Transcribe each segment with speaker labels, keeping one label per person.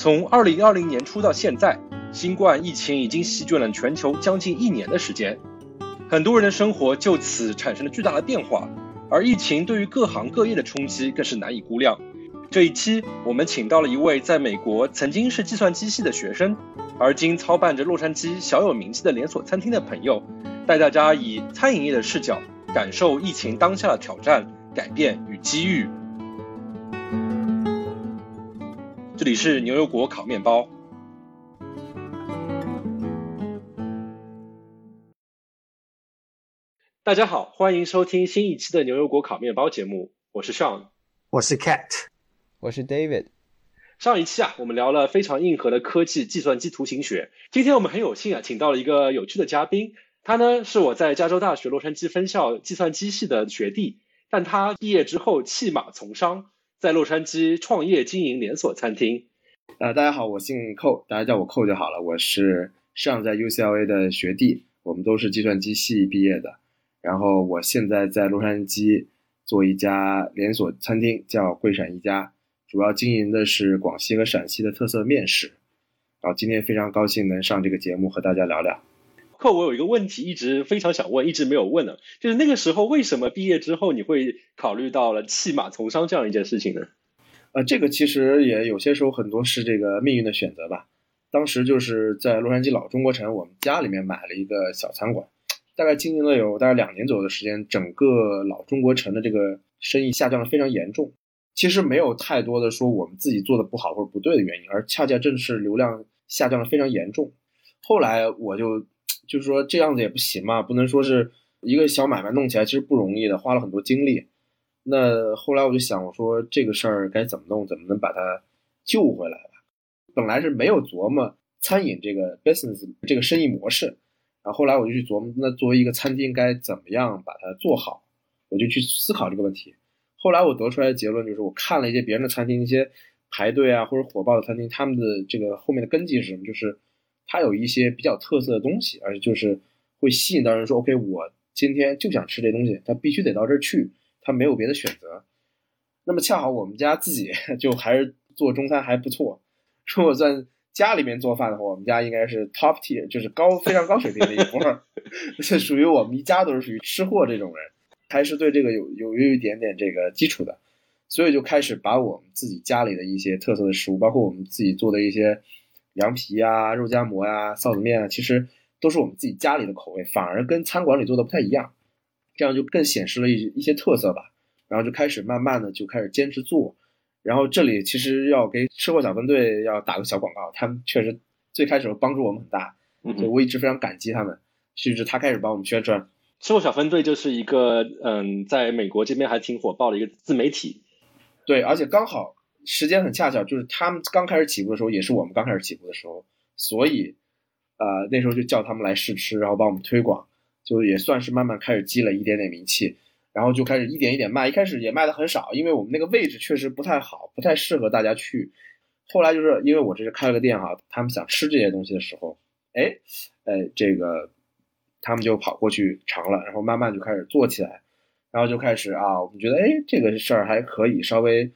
Speaker 1: 从二零二零年初到现在，新冠疫情已经席卷了全球将近一年的时间，很多人的生活就此产生了巨大的变化，而疫情对于各行各业的冲击更是难以估量。这一期我们请到了一位在美国曾经是计算机系的学生，而今操办着洛杉矶小有名气的连锁餐厅的朋友，带大家以餐饮业的视角感受疫情当下的挑战、改变与机遇。这里是牛油果烤面包。大家好，欢迎收听新一期的牛油果烤面包节目，我是 Sean，
Speaker 2: 我是 Cat，
Speaker 3: 我是 David。
Speaker 1: 上一期啊，我们聊了非常硬核的科技计算机图形学。今天我们很有幸啊，请到了一个有趣的嘉宾，他呢是我在加州大学洛杉矶分校计算机系的学弟，但他毕业之后弃马从商。在洛杉矶创业经营连锁餐厅。
Speaker 4: 呃，大家好，我姓寇，大家叫我寇就好了。我是上在 UCLA 的学弟，我们都是计算机系毕业的。然后我现在在洛杉矶做一家连锁餐厅，叫桂闪一家，主要经营的是广西和陕西的特色面食。然后今天非常高兴能上这个节目和大家聊聊。
Speaker 1: 课我有一个问题一直非常想问，一直没有问呢，就是那个时候为什么毕业之后你会考虑到了弃马从商这样一件事情呢？
Speaker 4: 呃，这个其实也有些时候很多是这个命运的选择吧。当时就是在洛杉矶老中国城，我们家里面买了一个小餐馆，大概经营了有大概两年左右的时间，整个老中国城的这个生意下降的非常严重。其实没有太多的说我们自己做的不好或者不对的原因，而恰恰正是流量下降的非常严重。后来我就。就是说这样子也不行嘛，不能说是一个小买卖弄起来其实不容易的，花了很多精力。那后来我就想，我说这个事儿该怎么弄，怎么能把它救回来吧？本来是没有琢磨餐饮这个 business 这个生意模式，然后后来我就去琢磨，那作为一个餐厅该怎么样把它做好，我就去思考这个问题。后来我得出来的结论就是，我看了一些别人的餐厅，一些排队啊或者火爆的餐厅，他们的这个后面的根基是什么？就是。它有一些比较特色的东西，而且就是会吸引到人说：“OK，我今天就想吃这东西，他必须得到这儿去，他没有别的选择。”那么恰好我们家自己 就还是做中餐还不错。如果算家里面做饭的话，我们家应该是 top tier，就是高非常高水平的一波，这属于我们一家都是属于吃货这种人，还是对这个有有有一点点这个基础的，所以就开始把我们自己家里的一些特色的食物，包括我们自己做的一些。凉皮啊、肉夹馍呀、臊子面啊，其实都是我们自己家里的口味，反而跟餐馆里做的不太一样，这样就更显示了一一些特色吧。然后就开始慢慢的就开始坚持做。然后这里其实要给吃货小分队要打个小广告，他们确实最开始帮助我们很大，所以我一直非常感激他们。甚至他开始帮我们宣传。
Speaker 1: 吃货小分队就是一个嗯，在美国这边还挺火爆的一个自媒体。
Speaker 4: 对，而且刚好。时间很恰巧，就是他们刚开始起步的时候，也是我们刚开始起步的时候，所以，呃，那时候就叫他们来试吃，然后帮我们推广，就也算是慢慢开始积累一点点名气，然后就开始一点一点卖。一开始也卖的很少，因为我们那个位置确实不太好，不太适合大家去。后来就是因为我这是开了个店哈，他们想吃这些东西的时候，哎，哎，这个他们就跑过去尝了，然后慢慢就开始做起来，然后就开始啊，我们觉得哎，这个事儿还可以，稍微。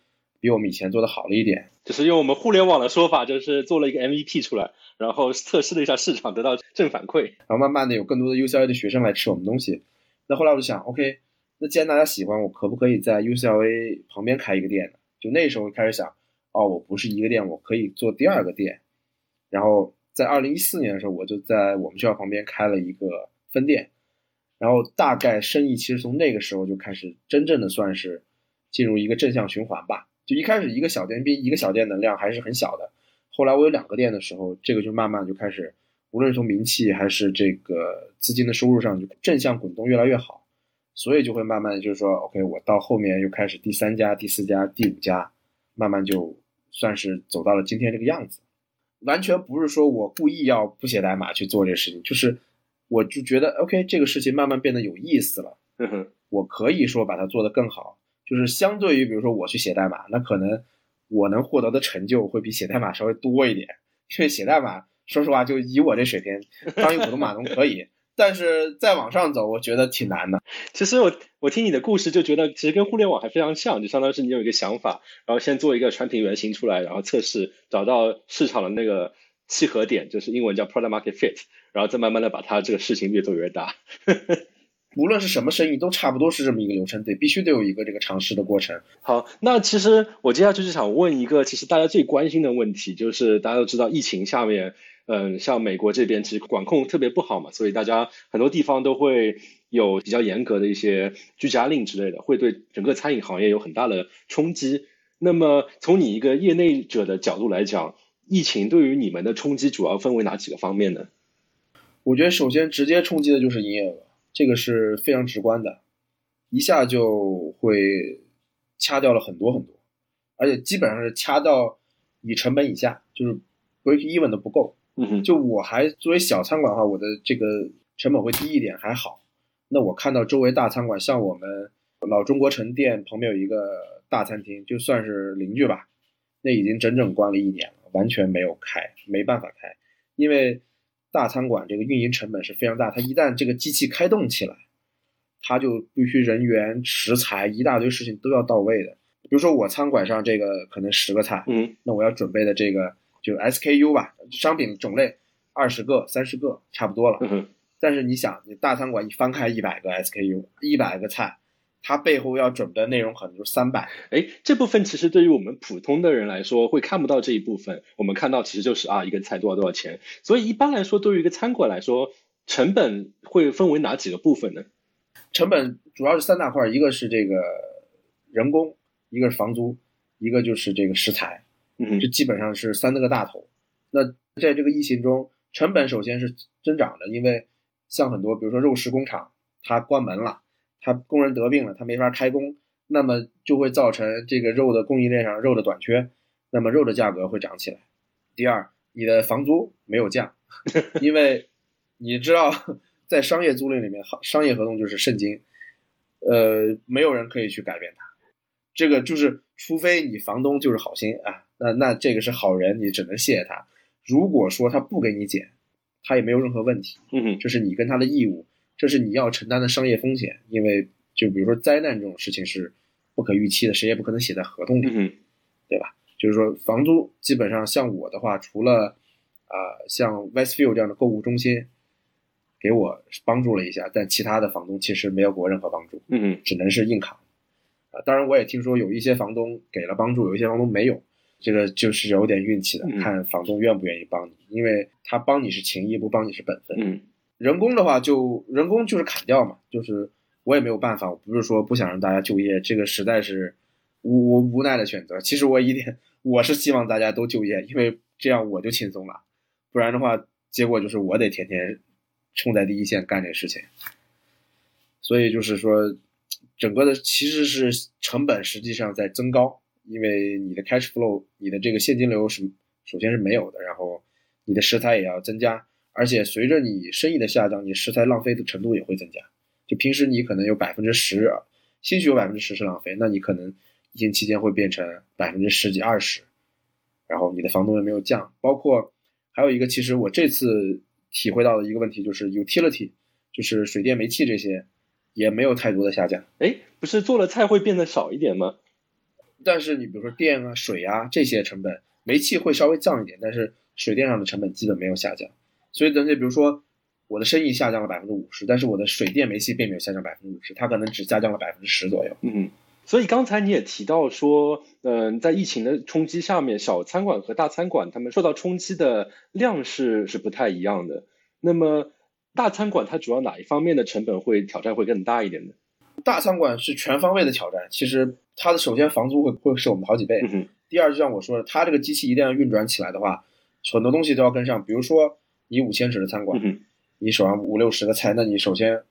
Speaker 4: 比我们以前做的好了一点，
Speaker 1: 就是用我们互联网的说法，就是做了一个 MVP 出来，然后测试了一下市场，得到正反馈，
Speaker 4: 然后慢慢的有更多的 UCLA 的学生来吃我们东西。那后来我就想，OK，那既然大家喜欢，我可不可以在 UCLA 旁边开一个店呢？就那时候开始想，哦，我不是一个店，我可以做第二个店。然后在二零一四年的时候，我就在我们学校旁边开了一个分店，然后大概生意其实从那个时候就开始真正的算是进入一个正向循环吧。就一开始一个小店比一个小店能量还是很小的，后来我有两个店的时候，这个就慢慢就开始，无论是从名气还是这个资金的收入上，就正向滚动越来越好，所以就会慢慢就是说，OK，我到后面又开始第三家、第四家、第五家，慢慢就算是走到了今天这个样子，完全不是说我故意要不写代码去做这个事情，就是我就觉得 OK，这个事情慢慢变得有意思了，我可以说把它做得更好。就是相对于，比如说我去写代码，那可能我能获得的成就会比写代码稍微多一点。因为写代码，说实话，就以我这水平，当一个普通码农可以，但是再往上走，我觉得挺难的。
Speaker 1: 其实我我听你的故事就觉得，其实跟互联网还非常像，就相当于是你有一个想法，然后先做一个产品原型出来，然后测试，找到市场的那个契合点，就是英文叫 product market fit，然后再慢慢的把它这个事情越做越大。
Speaker 4: 无论是什么生意，都差不多是这么一个流程，得必须得有一个这个尝试的过程。
Speaker 1: 好，那其实我接下去就想问一个，其实大家最关心的问题，就是大家都知道疫情下面。嗯，像美国这边其实管控特别不好嘛，所以大家很多地方都会有比较严格的一些居家令之类的，会对整个餐饮行业有很大的冲击。那么从你一个业内者的角度来讲，疫情对于你们的冲击主要分为哪几个方面呢？
Speaker 4: 我觉得首先直接冲击的就是营业额，这个是非常直观的，一下就会掐掉了很多很多，而且基本上是掐到你成本以下，就是 break even 都不够。
Speaker 1: 嗯哼，
Speaker 4: 就我还作为小餐馆的话，我的这个成本会低一点，还好。那我看到周围大餐馆，像我们老中国城店旁边有一个大餐厅，就算是邻居吧，那已经整整关了一年了，完全没有开，没办法开，因为大餐馆这个运营成本是非常大，它一旦这个机器开动起来，它就必须人员、食材一大堆事情都要到位的。比如说我餐馆上这个可能十个菜，
Speaker 1: 嗯，
Speaker 4: 那我要准备的这个。就 SKU 吧，商品种类二十个、三十个差不多了。但是你想，你大餐馆一翻开一百个 SKU，一百个菜，它背后要准备的内容可能就三百。
Speaker 1: 哎，这部分其实对于我们普通的人来说会看不到这一部分。我们看到其实就是啊，一个菜多少多少钱。所以一般来说，对于一个餐馆来说，成本会分为哪几个部分呢？
Speaker 4: 成本主要是三大块，一个是这个人工，一个是房租，一个就是这个食材。
Speaker 1: 嗯，
Speaker 4: 这基本上是三个大头。那在这个疫情中，成本首先是增长的，因为像很多，比如说肉食工厂，它关门了，它工人得病了，他没法开工，那么就会造成这个肉的供应链上肉的短缺，那么肉的价格会涨起来。第二，你的房租没有降，因为你知道，在商业租赁里面，商业合同就是圣经，呃，没有人可以去改变它。这个就是，除非你房东就是好心啊。那那这个是好人，你只能谢谢他。如果说他不给你减，他也没有任何问题。
Speaker 1: 嗯，
Speaker 4: 这是你跟他的义务，这是你要承担的商业风险。因为就比如说灾难这种事情是不可预期的，谁也不可能写在合同里，对吧？就是说房租基本上像我的话，除了啊像 Westfield 这样的购物中心给我帮助了一下，但其他的房东其实没有给我任何帮助。
Speaker 1: 嗯，
Speaker 4: 只能是硬扛。啊，当然我也听说有一些房东给了帮助，有一些房东没有。这个就是有点运气的，看房东愿不愿意帮你，因为他帮你是情谊，不帮你是本分。
Speaker 1: 嗯，
Speaker 4: 人工的话就人工就是砍掉嘛，就是我也没有办法，我不是说不想让大家就业，这个实在是无无奈的选择。其实我一点我是希望大家都就业，因为这样我就轻松了，不然的话结果就是我得天天冲在第一线干这事情。所以就是说，整个的其实是成本实际上在增高。因为你的 cash flow，你的这个现金流是首先是没有的，然后你的食材也要增加，而且随着你生意的下降，你食材浪费的程度也会增加。就平时你可能有百分之十，兴许有百分之十是浪费，那你可能疫情期间会变成百分之十几二十，然后你的房东也没有降。包括还有一个，其实我这次体会到的一个问题就是 utility，就是水电煤气这些也没有太多的下降。
Speaker 1: 哎，不是做了菜会变得少一点吗？
Speaker 4: 但是你比如说电啊、水啊这些成本，煤气会稍微降一点，但是水电上的成本基本没有下降。所以等于比如说我的生意下降了百分之五十，但是我的水电煤气并没有下降百分之五十，它可能只下降了百分之十左右。
Speaker 1: 嗯，所以刚才你也提到说，嗯，在疫情的冲击下面，小餐馆和大餐馆他们受到冲击的量是是不太一样的。那么大餐馆它主要哪一方面的成本会挑战会更大一点呢？
Speaker 4: 大餐馆是全方位的挑战，其实。它的首先房租会会是我们好几倍，嗯第二就像我说的，它这个机器一定要运转起来的话，很多东西都要跟上。比如说你五千尺的餐馆，你手上五六十个菜，那你首先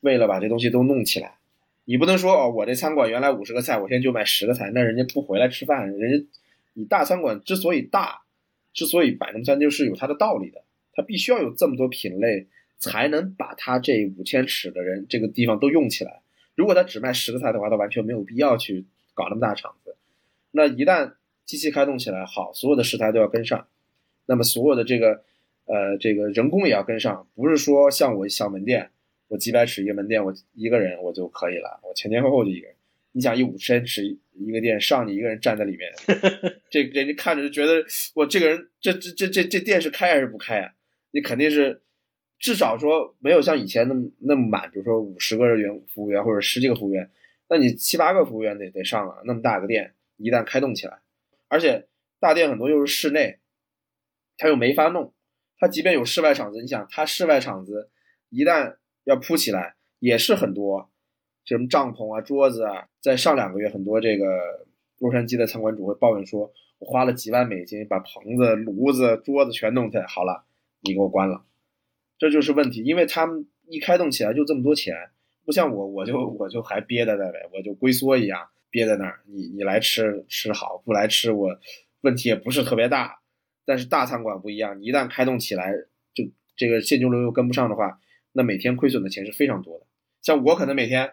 Speaker 4: 为了把这东西都弄起来，你不能说哦，我这餐馆原来五十个菜，我现在就卖十个菜，那人家不回来吃饭。人家你大餐馆之所以大，之所以摆那么餐就是有它的道理的，它必须要有这么多品类，才能把它这五千尺的人这个地方都用起来。如果他只卖十个菜的话，他完全没有必要去搞那么大场子。那一旦机器开动起来，好，所有的食材都要跟上，那么所有的这个呃，这个人工也要跟上，不是说像我小门店，我几百尺一个门店，我一个人我就可以了，我前前后后就一个人。你想一五十尺一个店，上你一个人站在里面，这人家看着就觉得我这个人这这这这这店是开还是不开啊？你肯定是至少说没有像以前那么那么满，比如说五十个员服务员或者十几个服务员，那你七八个服务员得得上啊。那么大个店一旦开动起来，而且大店很多又是室内，他又没法弄，他即便有室外场子，你想他室外场子一旦要铺起来，也是很多。什么帐篷啊、桌子啊，在上两个月，很多这个洛杉矶的餐馆主会抱怨说：“我花了几万美金把棚子、炉子、桌子全弄起来，好了，你给我关了。”这就是问题，因为他们一开动起来就这么多钱，不像我，我就我就还憋在那呗，我就龟缩一样憋在那儿。你你来吃吃好，不来吃我问题也不是特别大。但是大餐馆不一样，你一旦开动起来，就这个现金流又跟不上的话，那每天亏损的钱是非常多的。像我可能每天。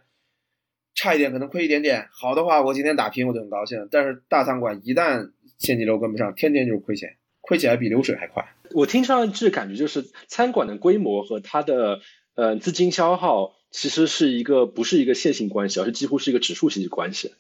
Speaker 4: 差一点可能亏一点点，好的话我今天打拼我就很高兴。但是大餐馆一旦现金流跟不上，天天就是亏钱，亏起来比流水还快。
Speaker 1: 我听上去感觉就是餐馆的规模和它的呃资金消耗其实是一个不是一个线性关系，而是几乎是一个指数型的关系。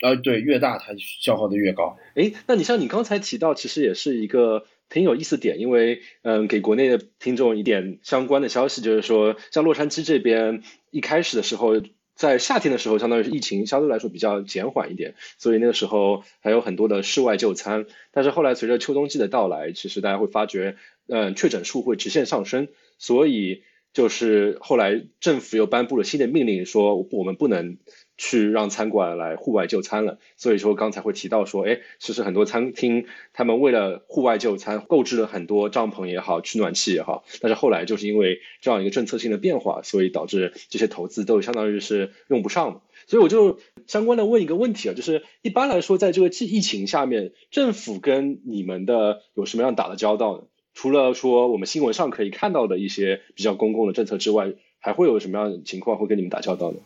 Speaker 4: 呃，对，越大它消耗的越高。
Speaker 1: 哎，那你像你刚才提到，其实也是一个挺有意思点，因为嗯，给国内的听众一点相关的消息，就是说像洛杉矶这边一开始的时候。在夏天的时候，相当于是疫情相对来说比较减缓一点，所以那个时候还有很多的室外就餐。但是后来随着秋冬季的到来，其实大家会发觉，嗯，确诊数会直线上升，所以就是后来政府又颁布了新的命令，说我们不能。去让餐馆来户外就餐了，所以说刚才会提到说，哎，其实很多餐厅他们为了户外就餐，购置了很多帐篷也好，取暖器也好，但是后来就是因为这样一个政策性的变化，所以导致这些投资都相当于是用不上了。所以我就相关的问一个问题啊，就是一般来说，在这个疫疫情下面，政府跟你们的有什么样打的交道呢？除了说我们新闻上可以看到的一些比较公共的政策之外，还会有什么样的情况会跟你们打交道呢？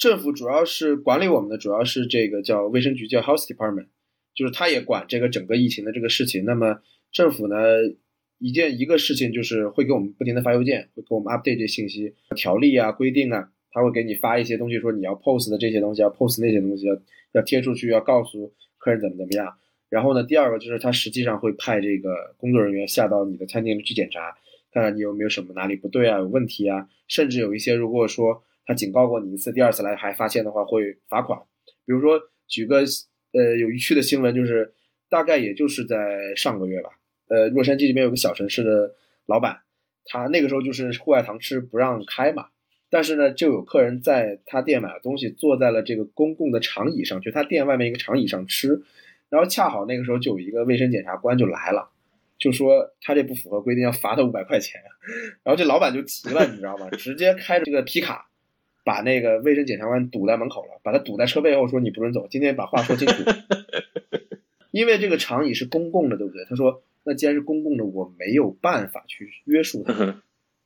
Speaker 4: 政府主要是管理我们的，主要是这个叫卫生局，叫 Health Department，就是他也管这个整个疫情的这个事情。那么政府呢，一件一个事情就是会给我们不停的发邮件，会给我们 update 这信息、条例啊、规定啊，他会给你发一些东西，说你要 post 的这些东西，要 post 那些东西，要要贴出去，要告诉客人怎么怎么样。然后呢，第二个就是他实际上会派这个工作人员下到你的餐厅去检查，看看你有没有什么哪里不对啊，有问题啊，甚至有一些如果说。他警告过你一次，第二次来还发现的话会罚款。比如说，举个呃有一趣的新闻，就是大概也就是在上个月吧，呃，洛杉矶这边有个小城市的老板，他那个时候就是户外堂吃不让开嘛，但是呢，就有客人在他店买了东西，坐在了这个公共的长椅上，就他店外面一个长椅上吃，然后恰好那个时候就有一个卫生检察官就来了，就说他这不符合规定，要罚他五百块钱，然后这老板就急了，你知道吗？直接开着这个皮卡。把那个卫生检察官堵在门口了，把他堵在车背后，说你不准走。今天把话说清楚，因为这个长椅是公共的，对不对？他说，那既然是公共的，我没有办法去约束他，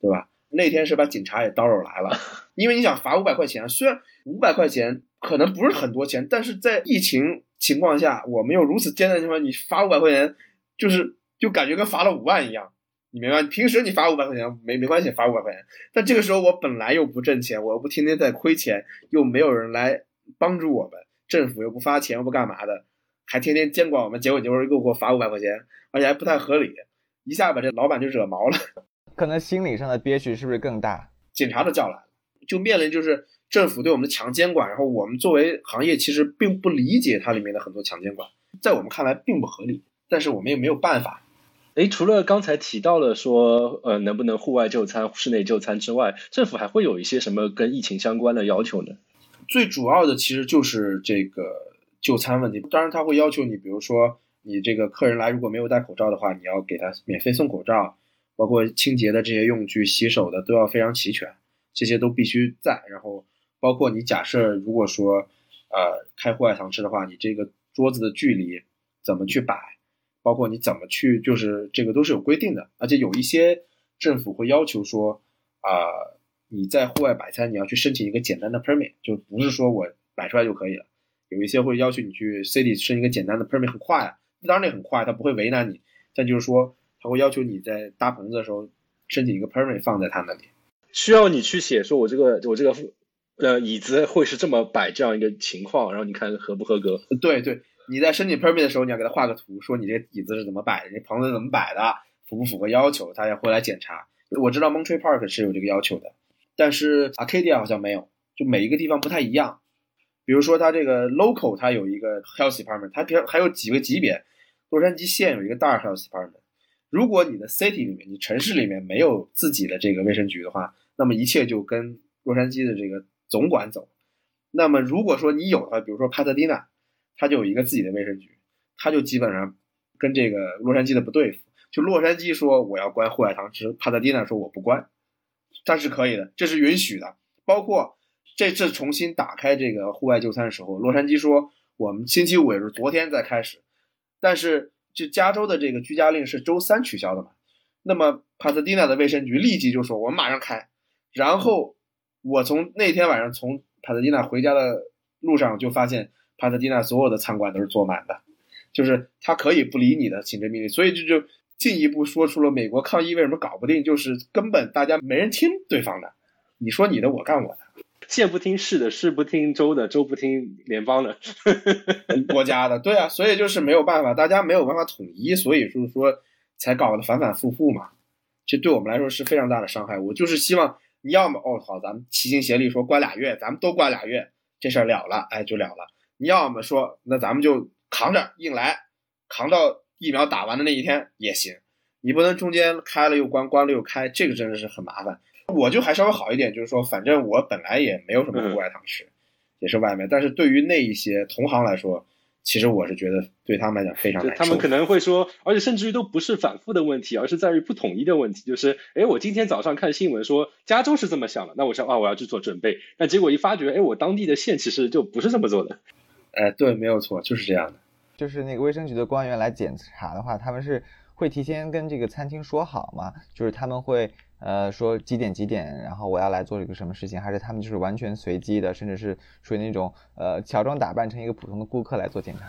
Speaker 4: 对吧？那天是把警察也叨扰来了，因为你想罚五百块钱，虽然五百块钱可能不是很多钱，但是在疫情情况下，我们又如此艰难的情况，你罚五百块钱，就是就感觉跟罚了五万一样。你明白？平时你罚五百块钱没没关系，罚五百块钱。但这个时候我本来又不挣钱，我又不天天在亏钱，又没有人来帮助我们，政府又不发钱，又不干嘛的，还天天监管我们，结果就是又给我罚五百块钱，而且还不太合理，一下把这老板就惹毛了。
Speaker 2: 可能心理上的憋屈是不是更大？
Speaker 4: 警察都叫来了，就面临就是政府对我们的强监管，然后我们作为行业其实并不理解它里面的很多强监管，在我们看来并不合理，但是我们也没有办法。
Speaker 1: 哎，除了刚才提到了说，呃，能不能户外就餐、室内就餐之外，政府还会有一些什么跟疫情相关的要求呢？
Speaker 4: 最主要的其实就是这个就餐问题。当然，他会要求你，比如说你这个客人来如果没有戴口罩的话，你要给他免费送口罩，包括清洁的这些用具、洗手的都要非常齐全，这些都必须在。然后，包括你假设如果说，呃，开户外堂吃的话，你这个桌子的距离怎么去摆？包括你怎么去，就是这个都是有规定的，而且有一些政府会要求说，啊，你在户外摆摊，你要去申请一个简单的 permit，就不是说我摆出来就可以了。有一些会要求你去 city 申一个简单的 permit，很快啊，当然那很快，他不会为难你，但就是说他会要求你在搭棚子的时候申请一个 permit 放在他那里。
Speaker 1: 需要你去写说，我这个我这个呃椅子会是这么摆这样一个情况，然后你看合不合格？
Speaker 4: 对对，你在申请 permit 的时候，你要给他画个图，说你这个椅子是怎么摆的，这棚子怎么摆的，符不符合要求，他要会来检查。我知道 Montreal Park 是有这个要求的，但是 Arcadia 好像没有，就每一个地方不太一样。比如说它这个 local 它有一个 health department，它比还有几个级别。洛杉矶县有一个大 health department。如果你的 city 里面，你城市里面没有自己的这个卫生局的话，那么一切就跟洛杉矶的这个总管走。那么如果说你有的话，比如说帕特蒂娜，他就有一个自己的卫生局，他就基本上跟这个洛杉矶的不对付。就洛杉矶说我要关户外汤池，帕特蒂娜说我不关，但是可以的，这是允许的。包括这次重新打开这个户外就餐的时候，洛杉矶说我们星期五也是昨天在开始，但是就加州的这个居家令是周三取消的嘛？那么帕特蒂娜的卫生局立即就说我们马上开。然后我从那天晚上从帕特蒂娜回家的路上就发现帕特蒂纳所有的餐馆都是坐满的，就是他可以不理你的行政命令，所以这就进一步说出了美国抗议为什么搞不定，就是根本大家没人听对方的，你说你的，我干我的。
Speaker 1: 县不听市的，市不听州的，州不听联邦的，
Speaker 4: 国家的，对啊，所以就是没有办法，大家没有办法统一，所以就是说才搞得反反复复嘛。这对我们来说是非常大的伤害。我就是希望你要么哦好，咱们齐心协力说关俩月，咱们都关俩月，这事儿了了，哎就了了。你要么说那咱们就扛着硬来，扛到疫苗打完的那一天也行。你不能中间开了又关，关了又开，这个真的是很麻烦。我就还稍微好一点，就是说，反正我本来也没有什么户外堂吃，也是外卖。但是对于那一些同行来说，其实我是觉得对他们来讲非常难受。
Speaker 1: 他们可能会说，而且甚至于都不是反复的问题，而是在于不统一的问题。就是，哎，我今天早上看新闻说加州是这么想的，那我想啊，我要去做准备。但结果一发觉，哎，我当地的县其实就不是这么做的。
Speaker 4: 哎，对，没有错，就是这样的。
Speaker 2: 就是那个卫生局的官员来检查的话，他们是会提前跟这个餐厅说好嘛？就是他们会。呃，说几点几点，然后我要来做一个什么事情，还是他们就是完全随机的，甚至是属于那种呃乔装打扮成一个普通的顾客来做检查？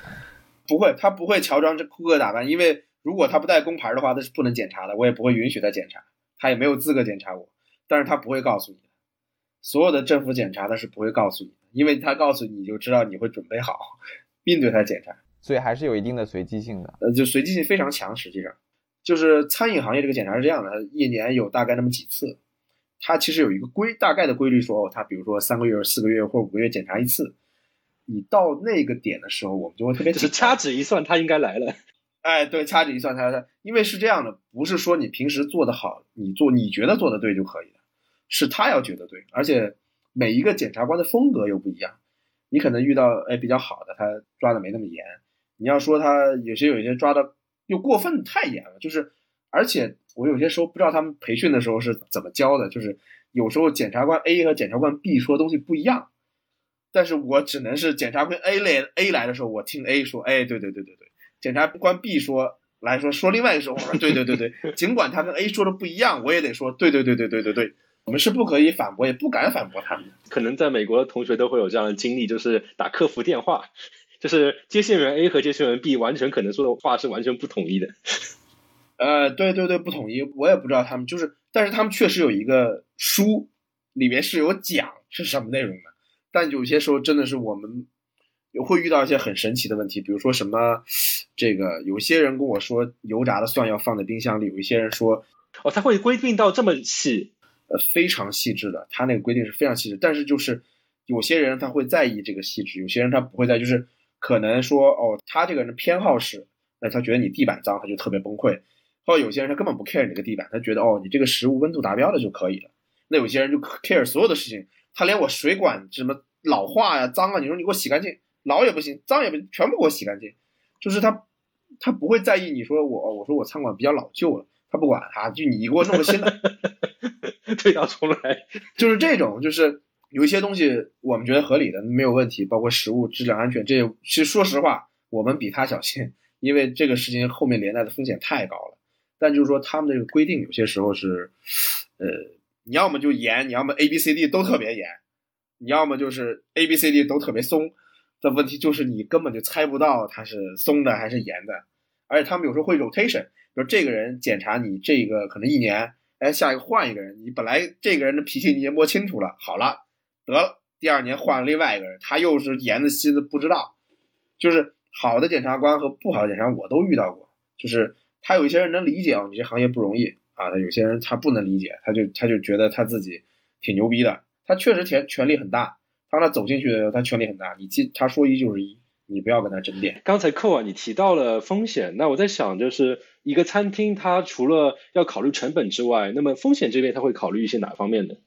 Speaker 4: 不会，他不会乔装这顾客打扮，因为如果他不带工牌的话，那是不能检查的，我也不会允许他检查，他也没有资格检查我。但是他不会告诉你的，所有的政府检查他是不会告诉你的，因为他告诉你就知道你会准备好并对他检查，
Speaker 2: 所以还是有一定的随机性的。
Speaker 4: 呃，就随机性非常强，实际上。就是餐饮行业这个检查是这样的，一年有大概那么几次，它其实有一个规大概的规律，说哦，它比如说三个月、四个月或五个月检查一次，你到那个点的时候，我们就会特别
Speaker 1: 就是掐指一算，他应该来了。
Speaker 4: 哎，对，掐指一算，他他，因为是这样的，不是说你平时做的好，你做你觉得做的对就可以了，是他要觉得对，而且每一个检察官的风格又不一样，你可能遇到哎比较好的，他抓的没那么严，你要说他有些有些抓的。又过分太严了，就是，而且我有些时候不知道他们培训的时候是怎么教的，就是有时候检察官 A 和检察官 B 说的东西不一样，但是我只能是检察官 A 来 A 来的时候，我听 A 说，哎，对对对对对，检察官 B 说来说说另外一个时候，我说对对对对，尽管他跟 A 说的不一样，我也得说对对对对对对对，我们是不可以反驳，也不敢反驳他们。
Speaker 1: 可能在美国的同学都会有这样的经历，就是打客服电话。就是接线员 A 和接线员 B 完全可能说的话是完全不统一的，
Speaker 4: 呃，对对对，不统一，我也不知道他们就是，但是他们确实有一个书，里面是有讲是什么内容的，但有些时候真的是我们也会遇到一些很神奇的问题，比如说什么，这个有些人跟我说油炸的蒜要放在冰箱里，有一些人说，
Speaker 1: 哦，他会规定到这么细，
Speaker 4: 呃，非常细致的，他那个规定是非常细致，但是就是有些人他会在意这个细致，有些人他不会在，就是。可能说哦，他这个人偏好是，那他觉得你地板脏，他就特别崩溃。或者有些人他根本不 care 你这个地板，他觉得哦，你这个食物温度达标了就可以了。那有些人就 care 所有的事情，他连我水管什么老化呀、脏啊，你说你给我洗干净，老也不行，脏也不行，全部给我洗干净。就是他，他不会在意你说我，我说我餐馆比较老旧了，他不管啊，就你给我弄个新的，
Speaker 1: 退到重来，
Speaker 4: 就是这种，就是。有一些东西我们觉得合理的没有问题，包括食物质量安全，这些其实说实话，我们比他小心，因为这个事情后面连带的风险太高了。但就是说他们这个规定有些时候是，呃，你要么就严，你要么 A B C D 都特别严，你要么就是 A B C D 都特别松。的问题就是你根本就猜不到它是松的还是严的，而且他们有时候会 rotation，比如这个人检查你这个可能一年，哎，下一个换一个人，你本来这个人的脾气你也摸清楚了，好了，得了，第二年换了另外一个人，他又是严的心的不知道，就是好的检察官和不好的检察官我都遇到过，就是他有一些人能理解哦，你这行业不容易啊，他有些人他不能理解，他就他就觉得他自己挺牛逼的，他确实权权力很大，当他走进去的时候，他权力很大，你记他说一就是一。你不要跟他争辩。
Speaker 1: 刚才寇啊，你提到了风险，那我在想，就是一个餐厅，它除了要考虑成本之外，那么风险这边它会考虑一些哪方面的？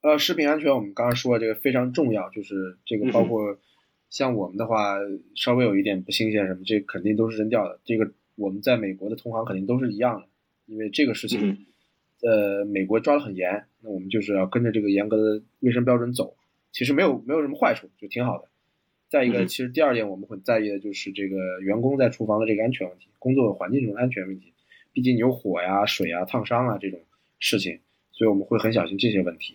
Speaker 4: 呃，食品安全，我们刚刚说这个非常重要，就是这个包括像我们的话，稍微有一点不新鲜什么，这肯定都是扔掉的。这个我们在美国的同行肯定都是一样的，因为这个事情，呃，美国抓得很严，那我们就是要跟着这个严格的卫生标准走，其实没有没有什么坏处，就挺好的。再一个，其实第二点我们很在意的就是这个员工在厨房的这个安全问题，工作环境中的安全问题。毕竟有火呀、水啊、烫伤啊这种事情，所以我们会很小心这些问题。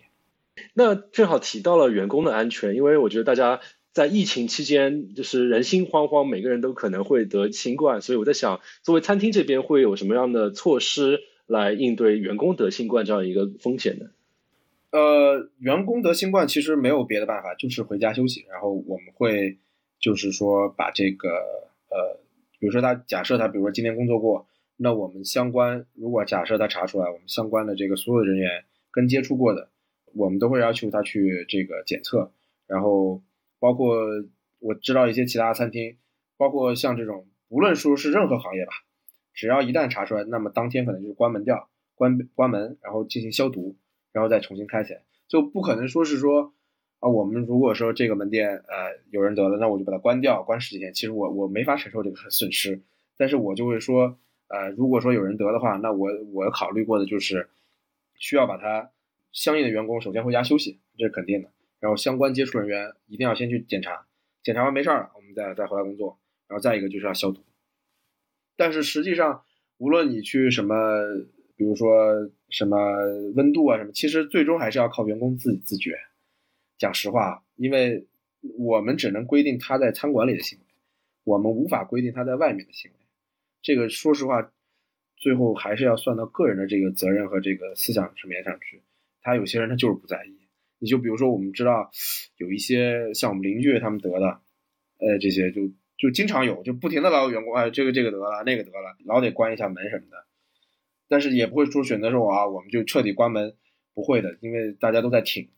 Speaker 1: 那正好提到了员工的安全，因为我觉得大家在疫情期间就是人心惶惶，每个人都可能会得新冠，所以我在想，作为餐厅这边会有什么样的措施来应对员工得新冠这样一个风险呢？
Speaker 4: 呃，员工得新冠其实没有别的办法，就是回家休息。然后我们会，就是说把这个呃，比如说他假设他比如说今天工作过，那我们相关如果假设他查出来，我们相关的这个所有人员跟接触过的，我们都会要求他去这个检测。然后包括我知道一些其他餐厅，包括像这种，无论说是任何行业吧，只要一旦查出来，那么当天可能就是关门掉，关关门，然后进行消毒。然后再重新开起来，就不可能说是说啊，我们如果说这个门店呃有人得了，那我就把它关掉，关十几天。其实我我没法承受这个损失，但是我就会说，呃，如果说有人得的话，那我我考虑过的就是需要把它相应的员工首先回家休息，这是肯定的。然后相关接触人员一定要先去检查，检查完没事儿了，我们再再回来工作。然后再一个就是要消毒。但是实际上，无论你去什么。比如说什么温度啊什么，其实最终还是要靠员工自己自觉。讲实话，因为我们只能规定他在餐馆里的行为，我们无法规定他在外面的行为。这个说实话，最后还是要算到个人的这个责任和这个思想层面上去。他有些人他就是不在意。你就比如说我们知道有一些像我们邻居他们得的，呃，这些就就经常有，就不停的老有员工哎这个这个得了那个得了，老得关一下门什么的。但是也不会说选择说啊，我们就彻底关门，不会的，因为大家都在挺。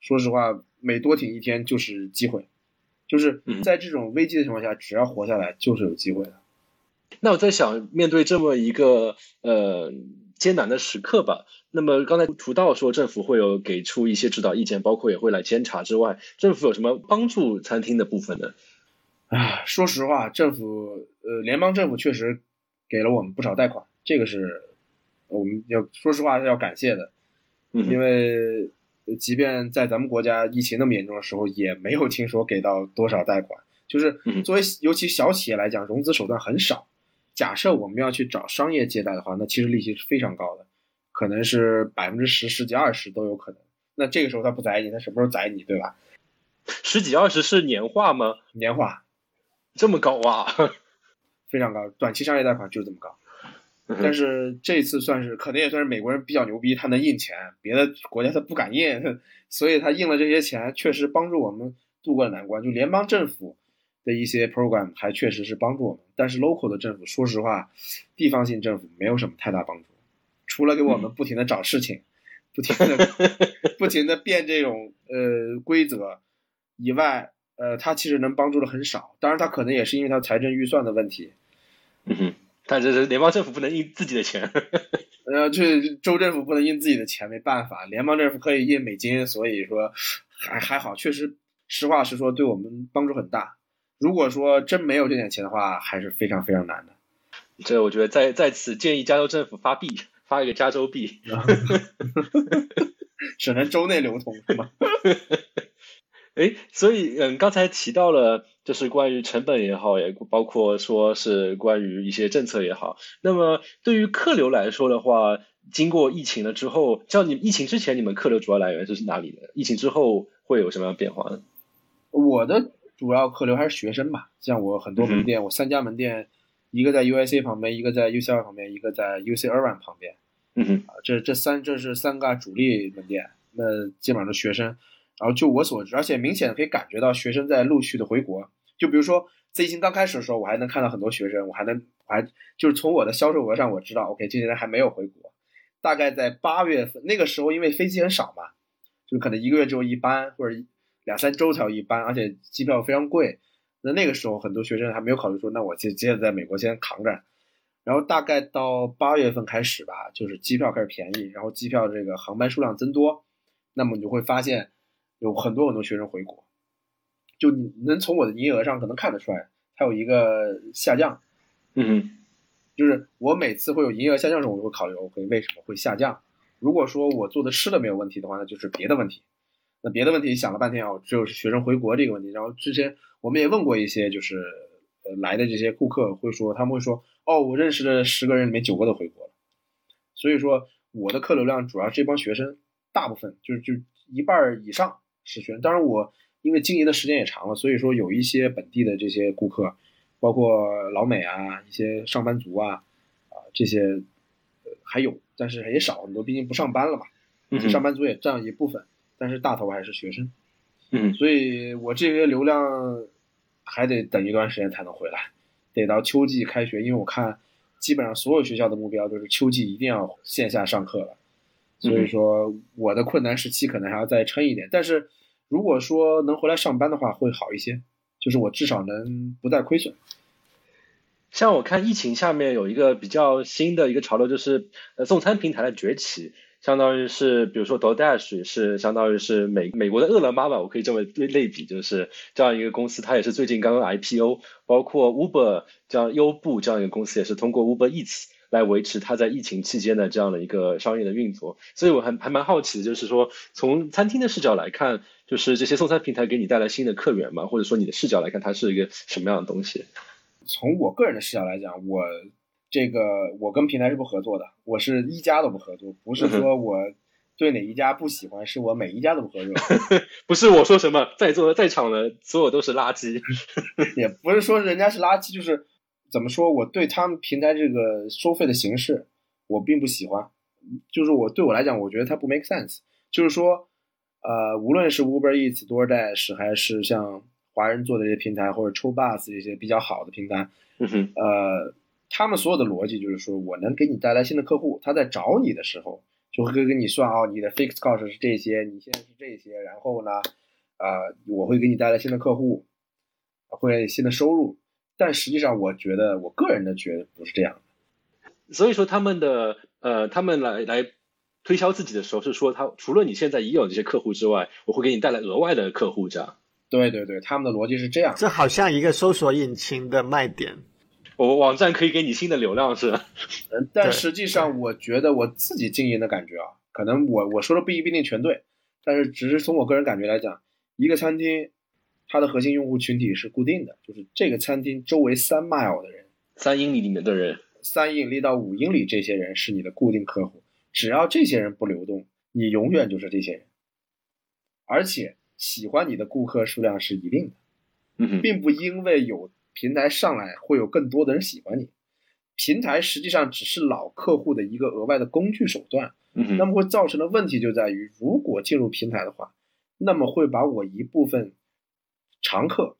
Speaker 4: 说实话，每多挺一天就是机会，就是在这种危机的情况下，只要活下来就是有机会的。
Speaker 1: 那我在想，面对这么一个呃艰难的时刻吧，那么刚才涂道说政府会有给出一些指导意见，包括也会来监察之外，政府有什么帮助餐厅的部分呢？
Speaker 4: 啊，说实话，政府呃联邦政府确实给了我们不少贷款，这个是。我们要说实话是要感谢的，因为即便在咱们国家疫情那么严重的时候，也没有听说给到多少贷款。就是作为尤其小企业来讲，融资手段很少。假设我们要去找商业借贷的话，那其实利息是非常高的，可能是百分之十、十几、二十都有可能。那这个时候他不宰你，他什么时候宰你，对吧？
Speaker 1: 十几二十是年化吗？
Speaker 4: 年化，
Speaker 1: 这么高啊？
Speaker 4: 非常高，短期商业贷款就是这么高。但是这次算是可能也算是美国人比较牛逼，他能印钱，别的国家他不敢印，所以他印了这些钱，确实帮助我们度过了难关。就联邦政府的一些 program 还确实是帮助我们，但是 local 的政府，说实话，地方性政府没有什么太大帮助，除了给我们不停的找事情，不停的 不停的变这种呃规则以外，呃，他其实能帮助的很少。当然，他可能也是因为他财政预算的问题。
Speaker 1: 嗯哼。但这是联邦政府不能印自己的钱，
Speaker 4: 呃，这州政府不能印自己的钱，没办法，联邦政府可以印美金，所以说还还好，确实实话实说，对我们帮助很大。如果说真没有这点钱的话，还是非常非常难的。
Speaker 1: 这我觉得在在此建议加州政府发币，发一个加州币，
Speaker 4: 只能州内流通是吗？
Speaker 1: 哎，所以嗯，刚才提到了，就是关于成本也好，也包括说是关于一些政策也好。那么对于客流来说的话，经过疫情了之后，像你疫情之前，你们客流主要来源是哪里的？疫情之后会有什么样变化呢？
Speaker 4: 我的主要客流还是学生吧，像我很多门店，我三家门店，一个在 UIC 旁边，一个在 UCL 旁边，一个在 UC Irvine 旁边。
Speaker 1: 嗯哼，
Speaker 4: 啊，这这三这是三个主力门店，那基本上是学生。然后就我所知，而且明显可以感觉到学生在陆续的回国。就比如说最近刚开始的时候，我还能看到很多学生，我还能还就是从我的销售额上我知道，OK，这些人还没有回国。大概在八月份那个时候，因为飞机很少嘛，就可能一个月只有一班或者两三周才有一班，而且机票非常贵。那那个时候很多学生还没有考虑说，那我就接着在美国先扛着。然后大概到八月份开始吧，就是机票开始便宜，然后机票这个航班数量增多，那么你就会发现有很多很多学生回国，就你能从我的营业额上可能看得出来，它有一个下降。
Speaker 1: 嗯哼，
Speaker 4: 就是我每次会有营业额下降的时候，我就会考虑，OK，为什么会下降？如果说我做的吃的没有问题的话，那就是别的问题。那别的问题想了半天啊，只有是学生回国这个问题。然后之前我们也问过一些就是呃来的这些顾客，会说他们会说。哦，我认识的十个人里面九个都回国了，所以说我的客流量主要是这帮学生，大部分就是就一半以上是学生。当然我因为经营的时间也长了，所以说有一些本地的这些顾客，包括老美啊，一些上班族啊，啊这些呃还有，但是也少很多，毕竟不上班了嘛。上班族也占一部分，但是大头还是学生。
Speaker 1: 嗯，
Speaker 4: 所以我这些流量还得等一段时间才能回来。得到秋季开学，因为我看基本上所有学校的目标就是秋季一定要线下上课了，所以说我的困难时期可能还要再撑一点。但是如果说能回来上班的话，会好一些，就是我至少能不再亏损。
Speaker 1: 像我看疫情下面有一个比较新的一个潮流，就是呃送餐平台的崛起。相当于是，比如说 DoorDash 是相当于是美美国的饿了么吧，我可以这么类类比，就是这样一个公司，它也是最近刚刚 IPO，包括 Uber 这样优步这样一个公司，也是通过 Uber Eats 来维持它在疫情期间的这样的一个商业的运作。所以我还还蛮好奇的，就是说从餐厅的视角来看，就是这些送餐平台给你带来新的客源嘛？或者说你的视角来看，它是一个什么样的东西？
Speaker 4: 从我个人的视角来讲，我。这个我跟平台是不合作的，我是一家都不合作，不是说我对哪一家不喜欢，是我每一家都不合作。
Speaker 1: 不是我说什么，在座的在场的所有都是垃圾，
Speaker 4: 也不是说人家是垃圾，就是怎么说，我对他们平台这个收费的形式我并不喜欢，就是我对我来讲，我觉得它不 make sense。就是说，呃，无论是 Uber Eats、DoorDash，还是像华人做的这些平台，或者抽 bus 这些比较好的平台，呃。他们所有的逻辑就是说，我能给你带来新的客户，他在找你的时候就会给你算哦，你的 fixed cost 是这些，你现在是这些，然后呢，呃，我会给你带来新的客户，会新的收入。但实际上，我觉得我个人的觉得不是这样的。
Speaker 1: 所以说，他们的呃，他们来来推销自己的时候是说，他除了你现在已有这些客户之外，我会给你带来额外的客户，这样。
Speaker 4: 对对对，他们的逻辑是这样。
Speaker 3: 这好像一个搜索引擎的卖点。
Speaker 1: 我网站可以给你新的流量是，
Speaker 4: 嗯，但实际上我觉得我自己经营的感觉啊，可能我我说的不一定全对，但是只是从我个人感觉来讲，一个餐厅它的核心用户群体是固定的，就是这个餐厅周围三 mile 的人，
Speaker 1: 三英里里面的人，
Speaker 4: 三英里到五英里这些人是你的固定客户，只要这些人不流动，你永远就是这些人，而且喜欢你的顾客数量是一定的，
Speaker 1: 嗯
Speaker 4: 并不因为有。平台上来会有更多的人喜欢你，平台实际上只是老客户的一个额外的工具手段。
Speaker 1: 嗯，
Speaker 4: 那么会造成的问题就在于，如果进入平台的话，那么会把我一部分常客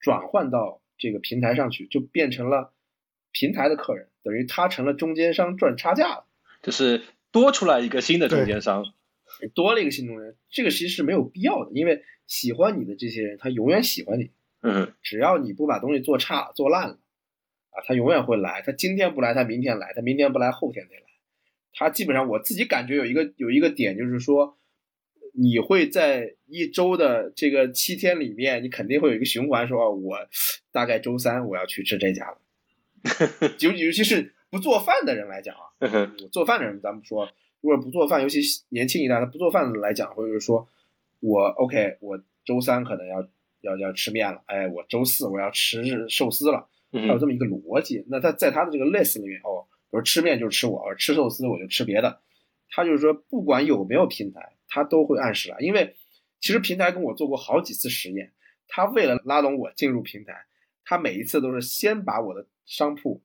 Speaker 4: 转换到这个平台上去，就变成了平台的客人，等于他成了中间商赚差价了，
Speaker 1: 就是多出来一个新的中间商，
Speaker 4: 多了一个新中间，这个其实是没有必要的，因为喜欢你的这些人，他永远喜欢你。
Speaker 1: 嗯，
Speaker 4: 只要你不把东西做差、做烂了，啊，他永远会来。他今天不来，他明天来；他明天不来，后天得来。他基本上，我自己感觉有一个有一个点，就是说，你会在一周的这个七天里面，你肯定会有一个循环，说，我大概周三我要去吃这家了。尤尤其是不做饭的人来讲啊，做饭的人咱们说，如果不做饭，尤其年轻一代他不做饭的来讲，或者是说我 OK，我周三可能要。要要吃面了，哎，我周四我要吃寿司了，
Speaker 1: 他
Speaker 4: 有这么一个逻辑。那他在他的这个 list 里面，哦，比如吃面就吃我，吃寿司我就吃别的。他就是说，不管有没有平台，他都会暗示了。因为其实平台跟我做过好几次实验，他为了拉拢我进入平台，他每一次都是先把我的商铺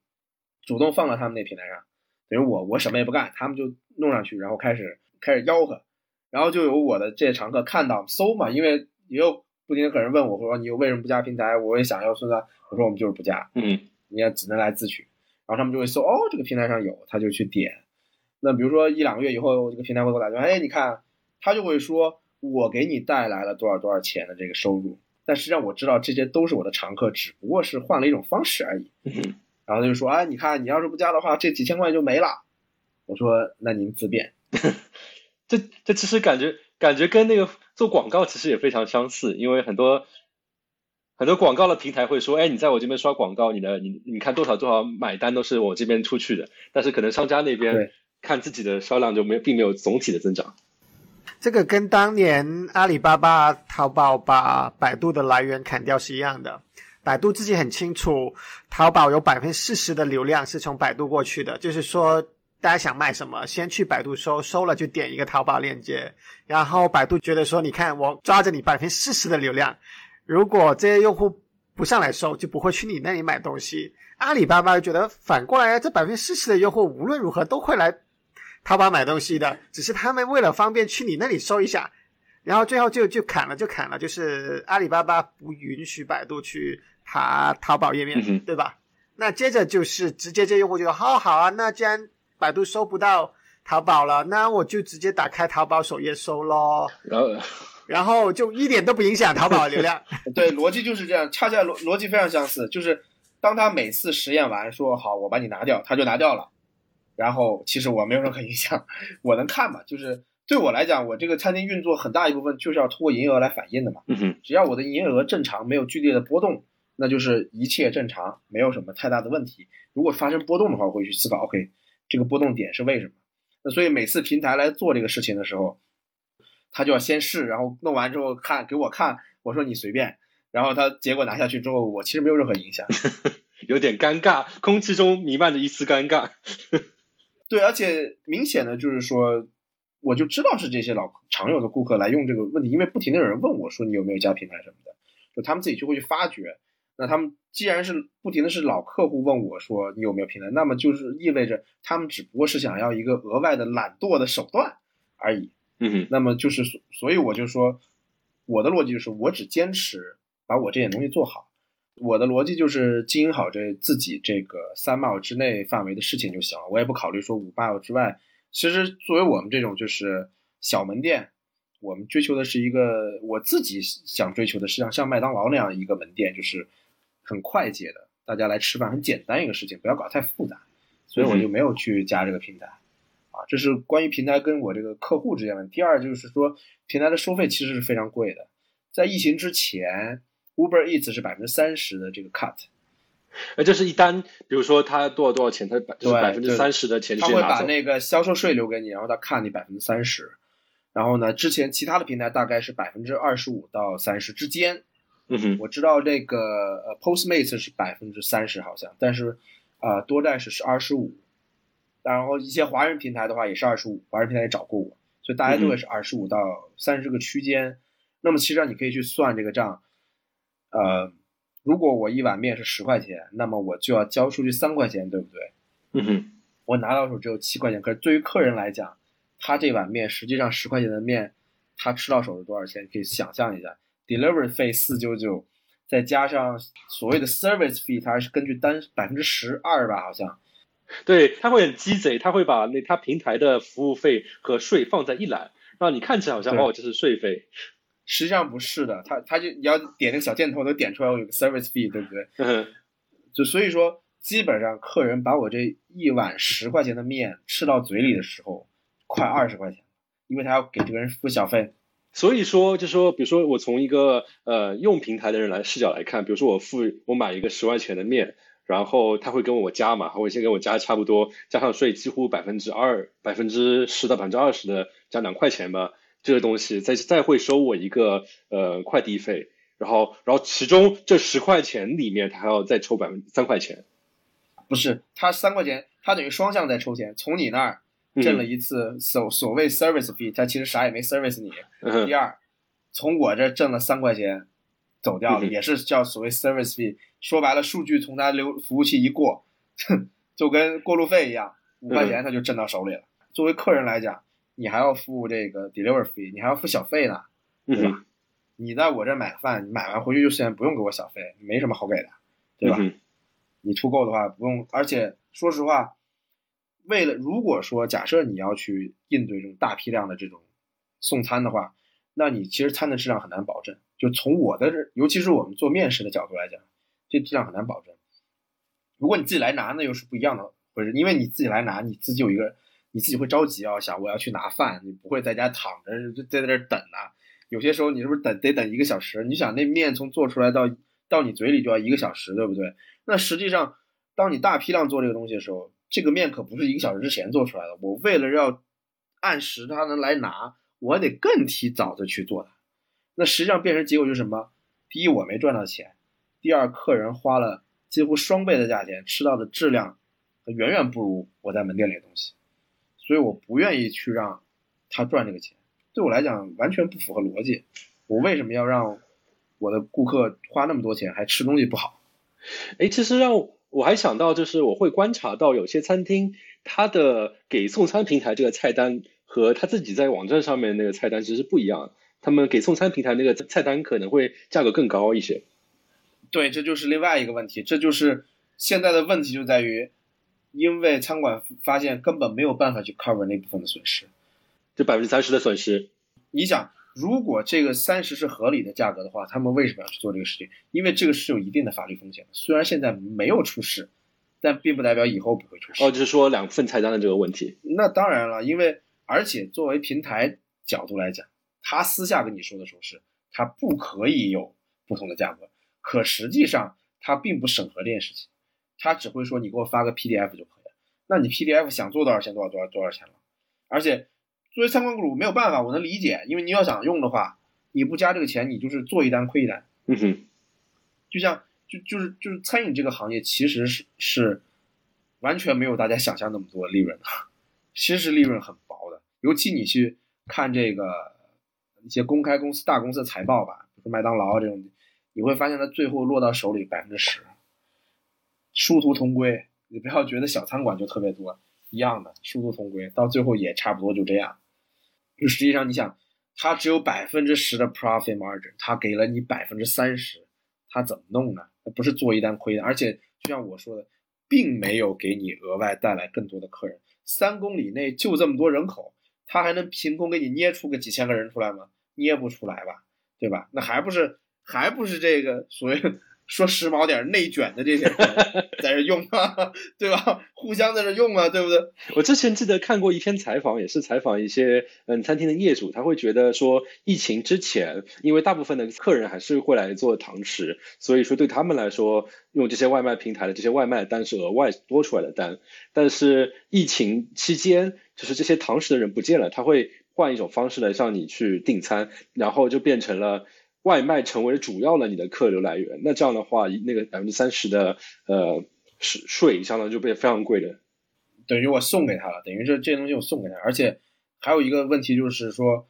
Speaker 4: 主动放到他们那平台上，等于我我什么也不干，他们就弄上去，然后开始开始吆喝，然后就有我的这些常客看到搜嘛，因为也有不停的客人问我说你为什么不加平台？我也想要孙三，我说我们就是不加，
Speaker 1: 嗯
Speaker 4: 你也只能来自取，然后他们就会搜哦这个平台上有，他就去点。那比如说一两个月以后，这个平台会给我打电话，哎，你看，他就会说我给你带来了多少多少钱的这个收入，但实际上我知道这些都是我的常客，只不过是换了一种方式而已。
Speaker 1: 嗯
Speaker 4: 然后他就说，哎，你看你要是不加的话，这几千块钱就没了。我说那您自便。
Speaker 1: 这这其实感觉感觉跟那个做广告其实也非常相似，因为很多很多广告的平台会说，哎，你在我这边刷广告，你的你你看多少多少买单都是我这边出去的，但是可能商家那边看自己的销量就没并没有总体的增长。
Speaker 3: 这个跟当年阿里巴巴、淘宝把百度的来源砍掉是一样的。百度自己很清楚，淘宝有百分之四十的流量是从百度过去的，就是说大家想卖什么，先去百度搜，搜了就点一个淘宝链接，然后百度觉得说，你看我抓着你百分之四十的流量，如果这些用户不上来搜，就不会去你那里买东西。阿里巴巴觉得反过来，这百分之四十的用户无论如何都会来淘宝买东西的，只是他们为了方便去你那里搜一下，然后最后就就砍了就砍了，就是阿里巴巴不允许百度去爬淘宝页面，对吧？那接着就是直接这用户就说，好好啊，那既然百度搜不到淘宝了，那我就直接打开淘宝首页搜咯，
Speaker 1: 然后
Speaker 3: 然后就一点都不影响淘宝流量。
Speaker 4: 对，逻辑就是这样，恰恰逻逻辑非常相似，就是当他每次实验完说好，我把你拿掉，他就拿掉了，然后其实我没有任何影响，我能看嘛，就是对我来讲，我这个餐厅运作很大一部分就是要通过营业额来反映的嘛，
Speaker 1: 嗯
Speaker 4: 只要我的营业额正常，没有剧烈的波动，那就是一切正常，没有什么太大的问题。如果发生波动的话，我会去思考，OK，这个波动点是为什么？那所以每次平台来做这个事情的时候，他就要先试，然后弄完之后看给我看，我说你随便，然后他结果拿下去之后，我其实没有任何影响。
Speaker 1: 有点尴尬，空气中弥漫着一丝尴尬。
Speaker 4: 对，而且明显的就是说，我就知道是这些老常有的顾客来用这个问题，因为不停的有人问我说你有没有加平台什么的，就他们自己就会去发掘。那他们既然是不停的是老客户问我说你有没有平台，那么就是意味着他们只不过是想要一个额外的懒惰的手段而已。
Speaker 1: 嗯哼
Speaker 4: 那么就是所所以我就说，我的逻辑就是我只坚持把我这点东西做好。我的逻辑就是经营好这自己这个三 mile 之内范围的事情就行了，我也不考虑说五 mile 之外。其实作为我们这种就是小门店，我们追求的是一个我自己想追求的是像像麦当劳那样一个门店，就是很快捷的，大家来吃饭很简单一个事情，不要搞太复杂。所以我就没有去加这个平台。啊，这是关于平台跟我这个客户之间的。第二就是说，平台的收费其实是非常贵的。在疫情之前，Uber Eats 是百分之三十的这个 cut，
Speaker 1: 呃，就是一单，比如说他多少多少钱，他百就是
Speaker 4: 对
Speaker 1: 百分之三十的钱
Speaker 4: 他会把。那个销售税留给你，然后他看你百分之三十。然后呢，之前其他的平台大概是百分之二十五到三十之间。
Speaker 1: 嗯哼，
Speaker 4: 我知道那个呃 Postmates 是百分之三十好像，但是啊、呃多代是是二十五，然后一些华人平台的话也是二十五，华人平台也找过我，所以大家都会是二十五到三十个区间。那么其实上你可以去算这个账，呃，如果我一碗面是十块钱，那么我就要交出去三块钱，对不对？
Speaker 1: 嗯哼，
Speaker 4: 我拿到手只有七块钱，可是对于客人来讲，他这碗面实际上十块钱的面，他吃到手是多少钱？可以想象一下，delivery 费四九九，再加上所谓的 service fee，它是根据单百分之十二吧，好像。
Speaker 1: 对，他会很鸡贼，他会把那他平台的服务费和税放在一栏，让你看起来好像哦这是税费。
Speaker 4: 实际上不是的，他他就你要点那个小箭头能点出来我有个 service fee，对不对？
Speaker 1: 嗯哼，
Speaker 4: 就所以说，基本上客人把我这一碗十块钱的面吃到嘴里的时候，快二十块钱，因为他要给这个人付小费。
Speaker 1: 所以说，就说，比如说我从一个呃用平台的人来视角来看，比如说我付我买一个十块钱的面，然后他会跟我加嘛，他会先跟我加差不多，加上税几乎百分之二、百分之十到百分之二十的加两块钱吧，这个东西再再会收我一个呃快递费，然后然后其中这十块钱里面他还要再抽百分三块钱，
Speaker 4: 不是，他三块钱，他等于双向在抽钱，从你那儿挣了一次所所谓 service fee，他其实啥也没 service 你。
Speaker 1: 嗯
Speaker 4: 第二，从我这挣了三块钱，走掉了，
Speaker 1: 嗯
Speaker 4: 也是叫所谓 service fee。说白了，数据从他流服务器一过，就跟过路费一样，五块钱他就挣到手里了。作为客人来讲，你还要付这个 delivery fee，你还要付小费呢，
Speaker 1: 嗯
Speaker 4: 对吧？你在我这买饭，你买完回去就先不用给我小费，没什么好给的，对吧？你出购的话不用，而且说实话，为了如果说假设你要去应对这种大批量的这种送餐的话，那你其实餐的质量很难保证。就从我的，尤其是我们做面食的角度来讲，这质量很难保证。如果你自己来拿，那又是不一样的回事，因为你自己来拿，你自己有一个，你自己会着急啊，想我要去拿饭，你不会在家躺着就在那儿等啊。有些时候你是不是等得等一个小时？你想那面从做出来到到你嘴里就要一个小时，对不对？那实际上，当你大批量做这个东西的时候，这个面可不是一个小时之前做出来的。我为了要按时他能来拿，我得更提早的去做它。那实际上变成结果就是什么？第一，我没赚到钱；第二，客人花了几乎双倍的价钱，吃到的质量远远不如我在门店里的东西，所以我不愿意去让他赚这个钱。对我来讲，完全不符合逻辑。我为什么要让我的顾客花那么多钱还吃东西不好？
Speaker 1: 哎，其实让我还想到，就是我会观察到有些餐厅，它的给送餐平台这个菜单和他自己在网站上面那个菜单其实不一样。他们给送餐平台那个菜单可能会价格更高一些。
Speaker 4: 对，这就是另外一个问题。这就是现在的问题就在于，因为餐馆发现根本没有办法去 cover 那部分的损失。
Speaker 1: 这百分之三十的损失。
Speaker 4: 你想，如果这个三十是合理的价格的话，他们为什么要去做这个事情？因为这个是有一定的法律风险的。虽然现在没有出事，但并不代表以后不会出事。
Speaker 1: 哦，就是说两份菜单的这个问题。
Speaker 4: 那当然了，因为而且作为平台角度来讲，他私下跟你说的时候是，他不可以有不同的价格，可实际上他并不审核这件事情，他只会说你给我发个 PDF 就可以了。那你 PDF 想做多少钱多少多少多少钱了？而且作为餐馆主没有办法，我能理解，因为你要想用的话，你不加这个钱，你就是做一单亏一单。
Speaker 1: 嗯哼，
Speaker 4: 就像就就是就是餐饮这个行业其实是是完全没有大家想象那么多利润的，其实利润很薄的。尤其你去看这个一些公开公司大公司的财报吧，比如说麦当劳这种，你会发现它最后落到手里百分之十，殊途同归。你不要觉得小餐馆就特别多，一样的殊途同归，到最后也差不多就这样。就实际上你想，他只有百分之十的 profit margin，他给了你百分之三十，他怎么弄呢？他不是做一单亏的，而且就像我说的，并没有给你额外带来更多的客人。三公里内就这么多人口，他还能凭空给你捏出个几千个人出来吗？捏不出来吧，对吧？那还不是还不是这个所谓说时髦点内卷的这些人 在这用啊，对吧？互相在这用啊，对不对？
Speaker 1: 我之前记得看过一篇采访，也是采访一些嗯餐厅的业主，他会觉得说，疫情之前，因为大部分的客人还是会来做堂食，所以说对他们来说，用这些外卖平台的这些外卖单是额外多出来的单。但是疫情期间，就是这些堂食的人不见了，他会换一种方式来向你去订餐，然后就变成了。外卖成为主要的你的客流来源，那这样的话，那个百分之三十的呃税税，相当于就被非常贵的。
Speaker 4: 等于我送给他了，等于这这些东西我送给他，而且还有一个问题就是说，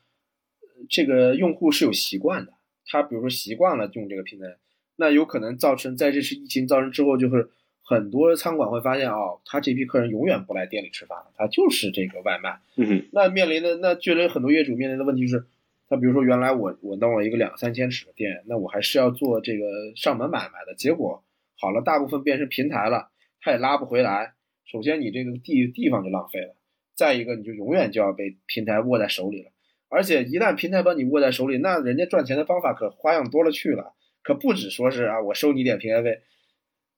Speaker 4: 这个用户是有习惯的，他比如说习惯了用这个平台，那有可能造成在这次疫情造成之后，就是很多餐馆会发现哦，他这批客人永远不来店里吃饭了，他就是这个外卖。
Speaker 1: 嗯哼，
Speaker 4: 那面临的那确实很多业主面临的问题是。他比如说，原来我我弄了一个两三千尺的店，那我还是要做这个上门买卖的。结果好了，大部分变成平台了，他也拉不回来。首先，你这个地地方就浪费了；再一个，你就永远就要被平台握在手里了。而且，一旦平台把你握在手里，那人家赚钱的方法可花样多了去了，可不止说是啊，我收你点平台费。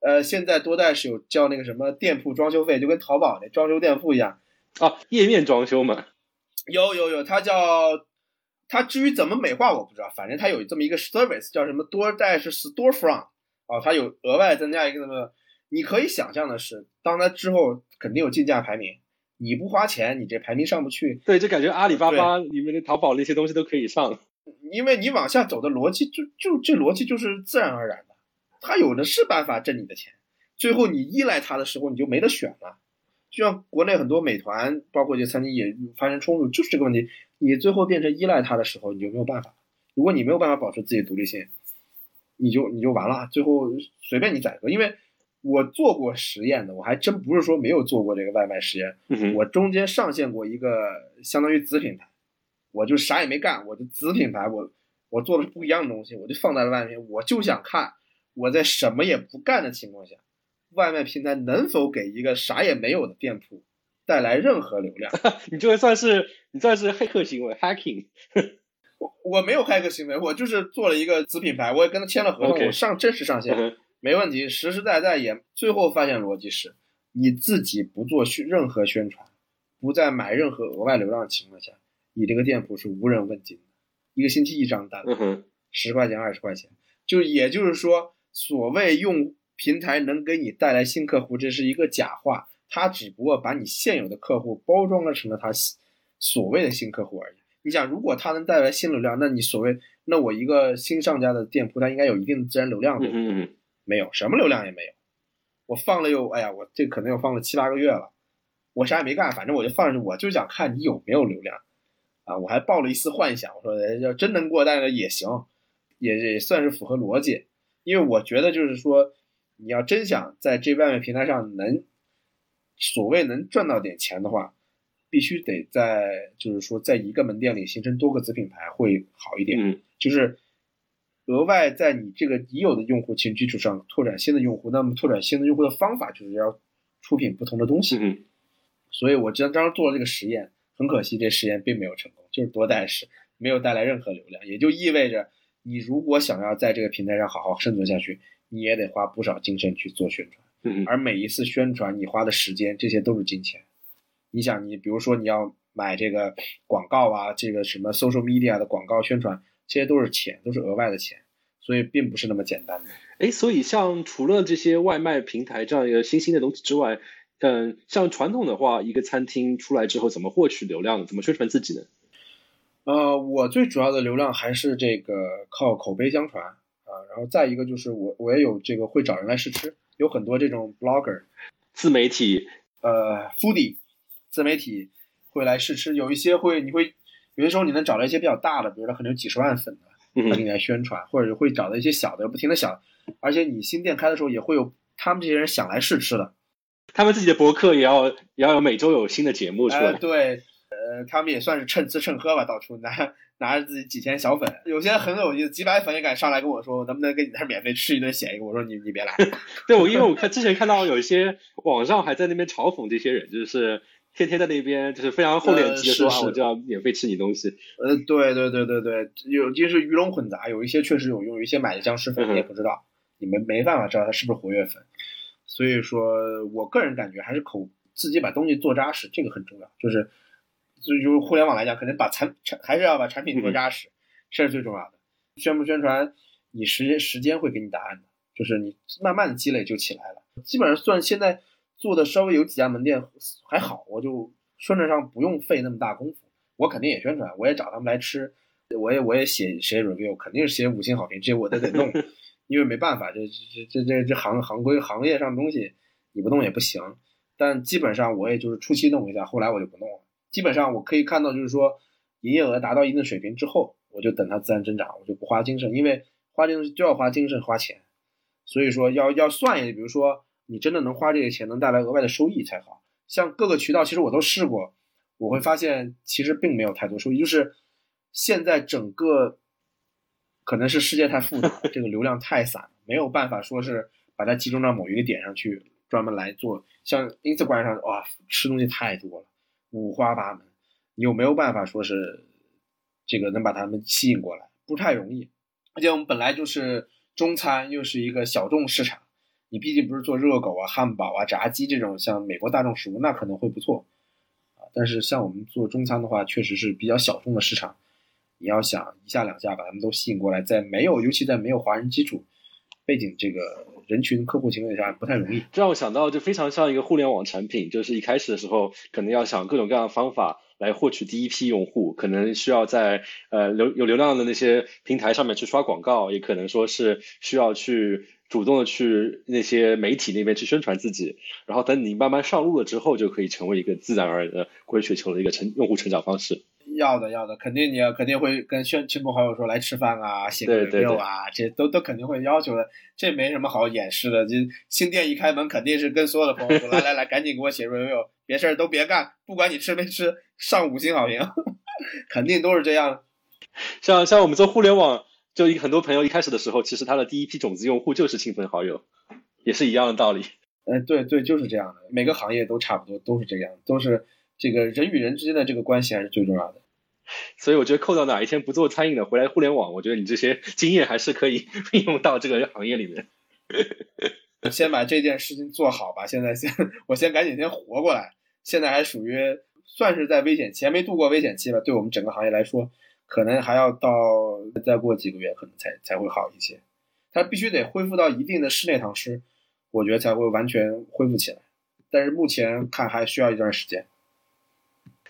Speaker 4: 呃，现在多代是有叫那个什么店铺装修费，就跟淘宝那装修店铺一样
Speaker 1: 啊，页面装修嘛。
Speaker 4: 有有有，它叫。它至于怎么美化我不知道，反正它有这么一个 service 叫什么 DoorDash Storefront 哦，它有额外增加一个那么，你可以想象的是，当它之后肯定有竞价排名，你不花钱，你这排名上不去。
Speaker 1: 对，就感觉阿里巴巴里面的淘宝那些东西都可以上，
Speaker 4: 因为你往下走的逻辑就就这逻辑就是自然而然的，它有的是办法挣你的钱，最后你依赖它的时候，你就没得选了。就像国内很多美团，包括一些餐厅也发生冲突，就是这个问题。你最后变成依赖它的时候，你就没有办法。如果你没有办法保持自己独立性，你就你就完了，最后随便你宰割。因为我做过实验的，我还真不是说没有做过这个外卖实验。
Speaker 1: 嗯
Speaker 4: 我中间上线过一个相当于子品牌，我就啥也没干，我就子品牌，我我做的是不一样的东西，我就放在了外面，我就想看我在什么也不干的情况下，外卖平台能否给一个啥也没有的店铺带来任何流量。
Speaker 1: 你这个算是你算是黑客行为，hacking。
Speaker 4: 我我没有黑客行为，我就是做了一个子品牌，我也跟他签了合同上真实上线。
Speaker 1: 嗯
Speaker 4: 没问题，实实在在也最后发现逻辑是，你自己不做宣任何宣传，不再买任何额外流量的情况下，你这个店铺是无人问津的，一个星期一张单，十块钱二十块钱，就也就是说，所谓用平台能给你带来新客户，这是一个假话，它只不过把你现有的客户包装了成了他所谓的新客户而已。你想，如果他能带来新流量，那你所谓那我一个新上家的店铺，它应该有一定的自然流量，对吧？
Speaker 1: 嗯哼嗯，
Speaker 4: 没有，什么流量也没有。我放了又，哎呀，我这可能又放了七八个月了，我啥也没干，反正我就放着，我就想看你有没有流量，啊，我还抱了一丝幻想，我说哎要真能过单了也行，也也算是符合逻辑，因为我觉得就是说，你要真想在这外卖平台上能所谓能赚到点钱的话，必须得在就是说在一个门店里形成多个子品牌会好一点。
Speaker 1: 嗯
Speaker 4: 就是额外在你这个已有的用户群基础上拓展新的用户。那么拓展新的用户的方法就是要出品不同的东西。
Speaker 1: 嗯，
Speaker 4: 所以我当当时做了这个实验，很可惜这实验并没有成功，就是多带时没有带来任何流量，也就意味着你如果想要在这个平台上好好生存下去，你也得花不少精神去做宣传。
Speaker 1: 嗯，
Speaker 4: 而每一次宣传你花的时间，这些都是金钱。你想，你比如说你要买这个广告啊，这个什么 social media 的广告宣传，这些都是钱，都是额外的钱，所以并不是那么简单的。
Speaker 1: 哎，所以像除了这些外卖平台这样一个新兴的东西之外，嗯，像传统的话，一个餐厅出来之后怎么获取流量呢？怎么宣传自己呢？
Speaker 4: 呃，我最主要的流量还是这个靠口碑相传啊，然后再一个就是我我也有这个会找人来试吃，有很多这种 blogger，
Speaker 1: 自媒体，
Speaker 4: 呃，foodie 自媒体会来试吃，有一些会你会有些时候你能找到一些比较大的，比如说可能有几十万粉的，他给你来宣传，或者会找到一些小的，不停的小，而且你新店开的时候也会有他们这些人想来试吃的，
Speaker 1: 他们自己的博客也要也要有每周有新的节目出
Speaker 4: 哎、
Speaker 1: 来。
Speaker 4: 对，呃，他们也算是趁吃趁喝吧，到处拿拿着自己几千小粉，有些很有意思，几百粉也敢上来跟我说，能不能给你那免费吃一顿写一个？我说你你别来，
Speaker 1: 对，我因为我看之前看到有一些网上还在那边嘲讽这些人，就是天天在那边就是非常厚脸皮的说、我就要免费吃你东西。
Speaker 4: 呃，对对对对对，有就是鱼龙混杂，有一些确实有用，有一些买的僵尸粉也不知道，你们没办法知道他是不是活跃粉，所以说我个人感觉还是口自己把东西做扎实，这个很重要，就是就就互联网来讲，肯定把产产还是要把产品做扎实，这是最重要的。宣不宣传，你时间时间会给你答案的，就是你慢慢的积累就起来了。基本上算现在做的稍微有几家门店还好，我就宣传上不用费那么大功夫。我肯定也宣传，我也找他们来吃，我也我也写写 review，肯定是写五星好评，这些我都得弄，因为没办法，这这这这这行行规行业上的东西你不弄也不行。但基本上我也就是初期弄一下，后来我就不弄了。基本上我可以看到，就是说营业额达到一定水平之后，我就等它自然增长，我就不花精神，因为花精神就要花精神花钱，所以说要要算一下，比如说你真的能花这个钱，能带来额外的收益才好。像各个渠道，其实我都试过，我会发现其实并没有太多收益，就是现在整个可能是世界太复杂，这个流量太散了，没有办法说是把它集中到某一个点上去专门来做。像 Instagram 上，哇，吃东西太多了，五花八门，你有没有办法说是这个能把他们吸引过来？不太容易。而且我们本来就是中餐，又是一个小众市场，你毕竟不是做热狗啊、汉堡啊、炸鸡这种像美国大众食物，那可能会不错啊。但是像我们做中餐的话，确实是比较小众的市场，你要想一下两下把他们都吸引过来，在没有，尤其在没有华人基础背景这个人群客户情况下，不太容易。
Speaker 1: 这让我想到，就非常像一个互联网产品，就是一开始的时候，可能要想各种各样的方法来获取第一批用户，可能需要在呃流有流量的那些平台上面去刷广告，也可能说是需要去主动的去那些媒体那边去宣传自己，然后等你慢慢上路了之后，就可以成为一个自然而然的滚雪球的一个成用户成长方式。
Speaker 4: 要的要的，肯定你要肯定会跟亲亲朋好友说来吃饭啊，写个
Speaker 1: 对对
Speaker 4: review 啊，这都都肯定会要求的，这没什么好掩饰的。这新店一开门，肯定是跟所有的朋友说，来来来，赶紧给我写 review，别事儿都别干，不管你吃没吃，上五星好评，肯定都是这样。
Speaker 1: 像像我们做互联网，就一很多朋友一开始的时候，其实他的第一批种子用户就是亲朋好友，也是一样的道理。
Speaker 4: 嗯，对对，就是这样的，每个行业都差不多，都是这样，都是这个人与人之间的这个关系还是最重要的。
Speaker 1: 所以我觉得扣到哪一天不做餐饮的，回来互联网，我觉得你这些经验还是可以 运用到这个行业里面。
Speaker 4: 先把这件事情做好吧，现在先我先赶紧先活过来，现在还属于算是在危险期，还没度过危险期吧。对我们整个行业来说，可能还要到再过几个月，可能才才会好一些。它必须得恢复到一定的室内堂食，我觉得才会完全恢复起来。但是目前看还需要一段时间。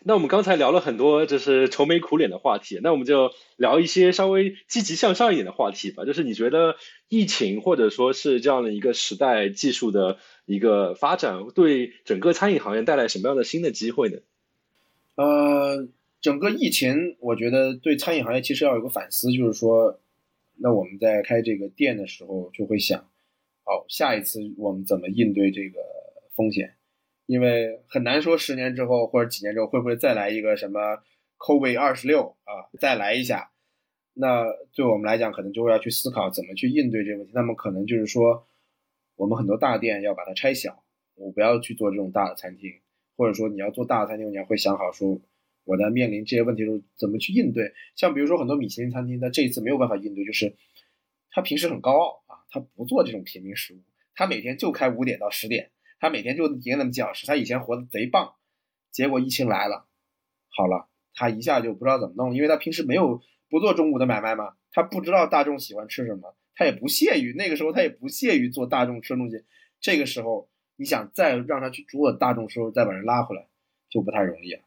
Speaker 1: 那我们刚才聊了很多就是愁眉苦脸的话题，那我们就聊一些稍微积极向上一点的话题吧。就是你觉得疫情或者说是这样的一个时代技术的一个发展，对整个餐饮行业带来什么样的新的机会呢？
Speaker 4: 呃，整个疫情，我觉得对餐饮行业其实要有个反思，就是说，那我们在开这个店的时候就会想，哦，下一次我们怎么应对这个风险？因为很难说十年之后或者几年之后会不会再来一个什么 COVID 二十六啊，再来一下。那对我们来讲，可能就会要去思考怎么去应对这个问题。那么可能就是说，我们很多大店要把它拆小，我不要去做这种大的餐厅，或者说你要做大的餐厅，你要会想好说，我在面临这些问题的时候怎么去应对。像比如说很多米其林餐厅，它这一次没有办法应对，就是他平时很高傲啊，他不做这种平民食物，他每天就开五点到十点。他每天就赢那么几小时，他以前活得贼棒，结果疫情来了，好了，他一下就不知道怎么弄，因为他平时没有不做中午的买卖嘛，他不知道大众喜欢吃什么，他也不屑于那个时候他也不屑于做大众吃的东西，这个时候你想再让他去做大众时候再把人拉回来，就不太容易了，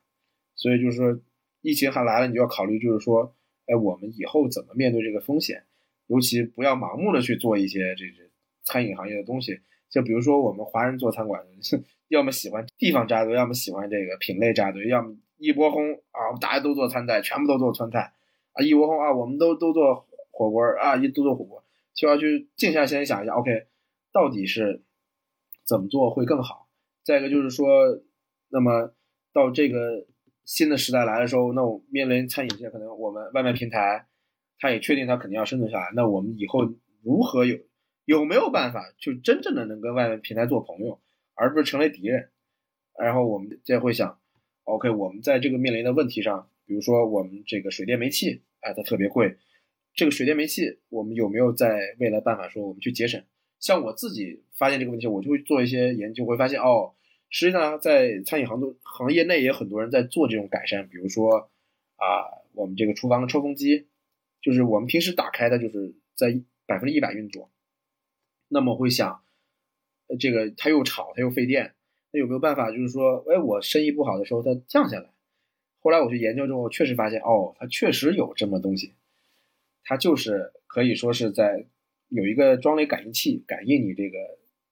Speaker 4: 所以就是说疫情还来了，你就要考虑就是说，哎，我们以后怎么面对这个风险，尤其不要盲目的去做一些这这餐饮行业的东西。就比如说我们华人做餐馆，要么喜欢地方扎堆，要么喜欢这个品类扎堆，要么一窝蜂啊，大家都做川菜，全部都做川菜啊，一窝蜂啊，我们都都做火锅啊，一都做火锅，就要去静下心想一下，OK，到底是怎么做会更好？再一个就是说，那么到这个新的时代来的时候，那我面临餐饮界可能我们外卖平台，它也确定它肯定要生存下来，那我们以后如何有？有没有办法就真正的能跟外面平台做朋友，而不是成为敌人？然后我们再会想，OK，我们在这个面临的问题上，比如说我们这个水电煤气，哎，它特别贵，这个水电煤气，我们有没有在未来办法说我们去节省？像我自己发现这个问题，我就会做一些研究，会发现哦，实际上在餐饮行业行业内也很多人在做这种改善，比如说啊，我们这个厨房的抽风机，就是我们平时打开的，就是在百分之一百运作。那么会想，这个它又吵，它又费电，那有没有办法？就是说，哎，我生意不好的时候它降下来。后来我去研究之后，确实发现，哦，它确实有这么东西，它就是可以说是在有一个装了感应器，感应你这个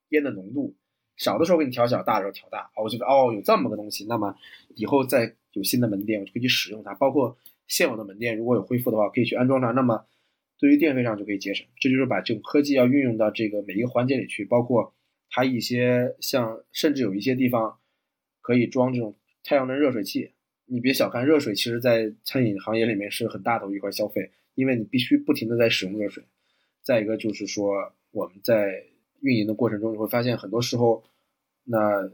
Speaker 4: 烟的浓度，小的时候给你调小，大的时候调大。我觉得，哦，有这么个东西，那么以后再有新的门店，我就可以去使用它。包括现有的门店，如果有恢复的话，可以去安装它。那么。对于电费上就可以节省，这就是把这种科技要运用到这个每一个环节里去，包括它一些像，甚至有一些地方可以装这种太阳能热水器。你别小看热水，其实在餐饮行业里面是很大头一块消费，因为你必须不停的在使用热水。再一个就是说，我们在运营的过程中，你会发现很多时候，那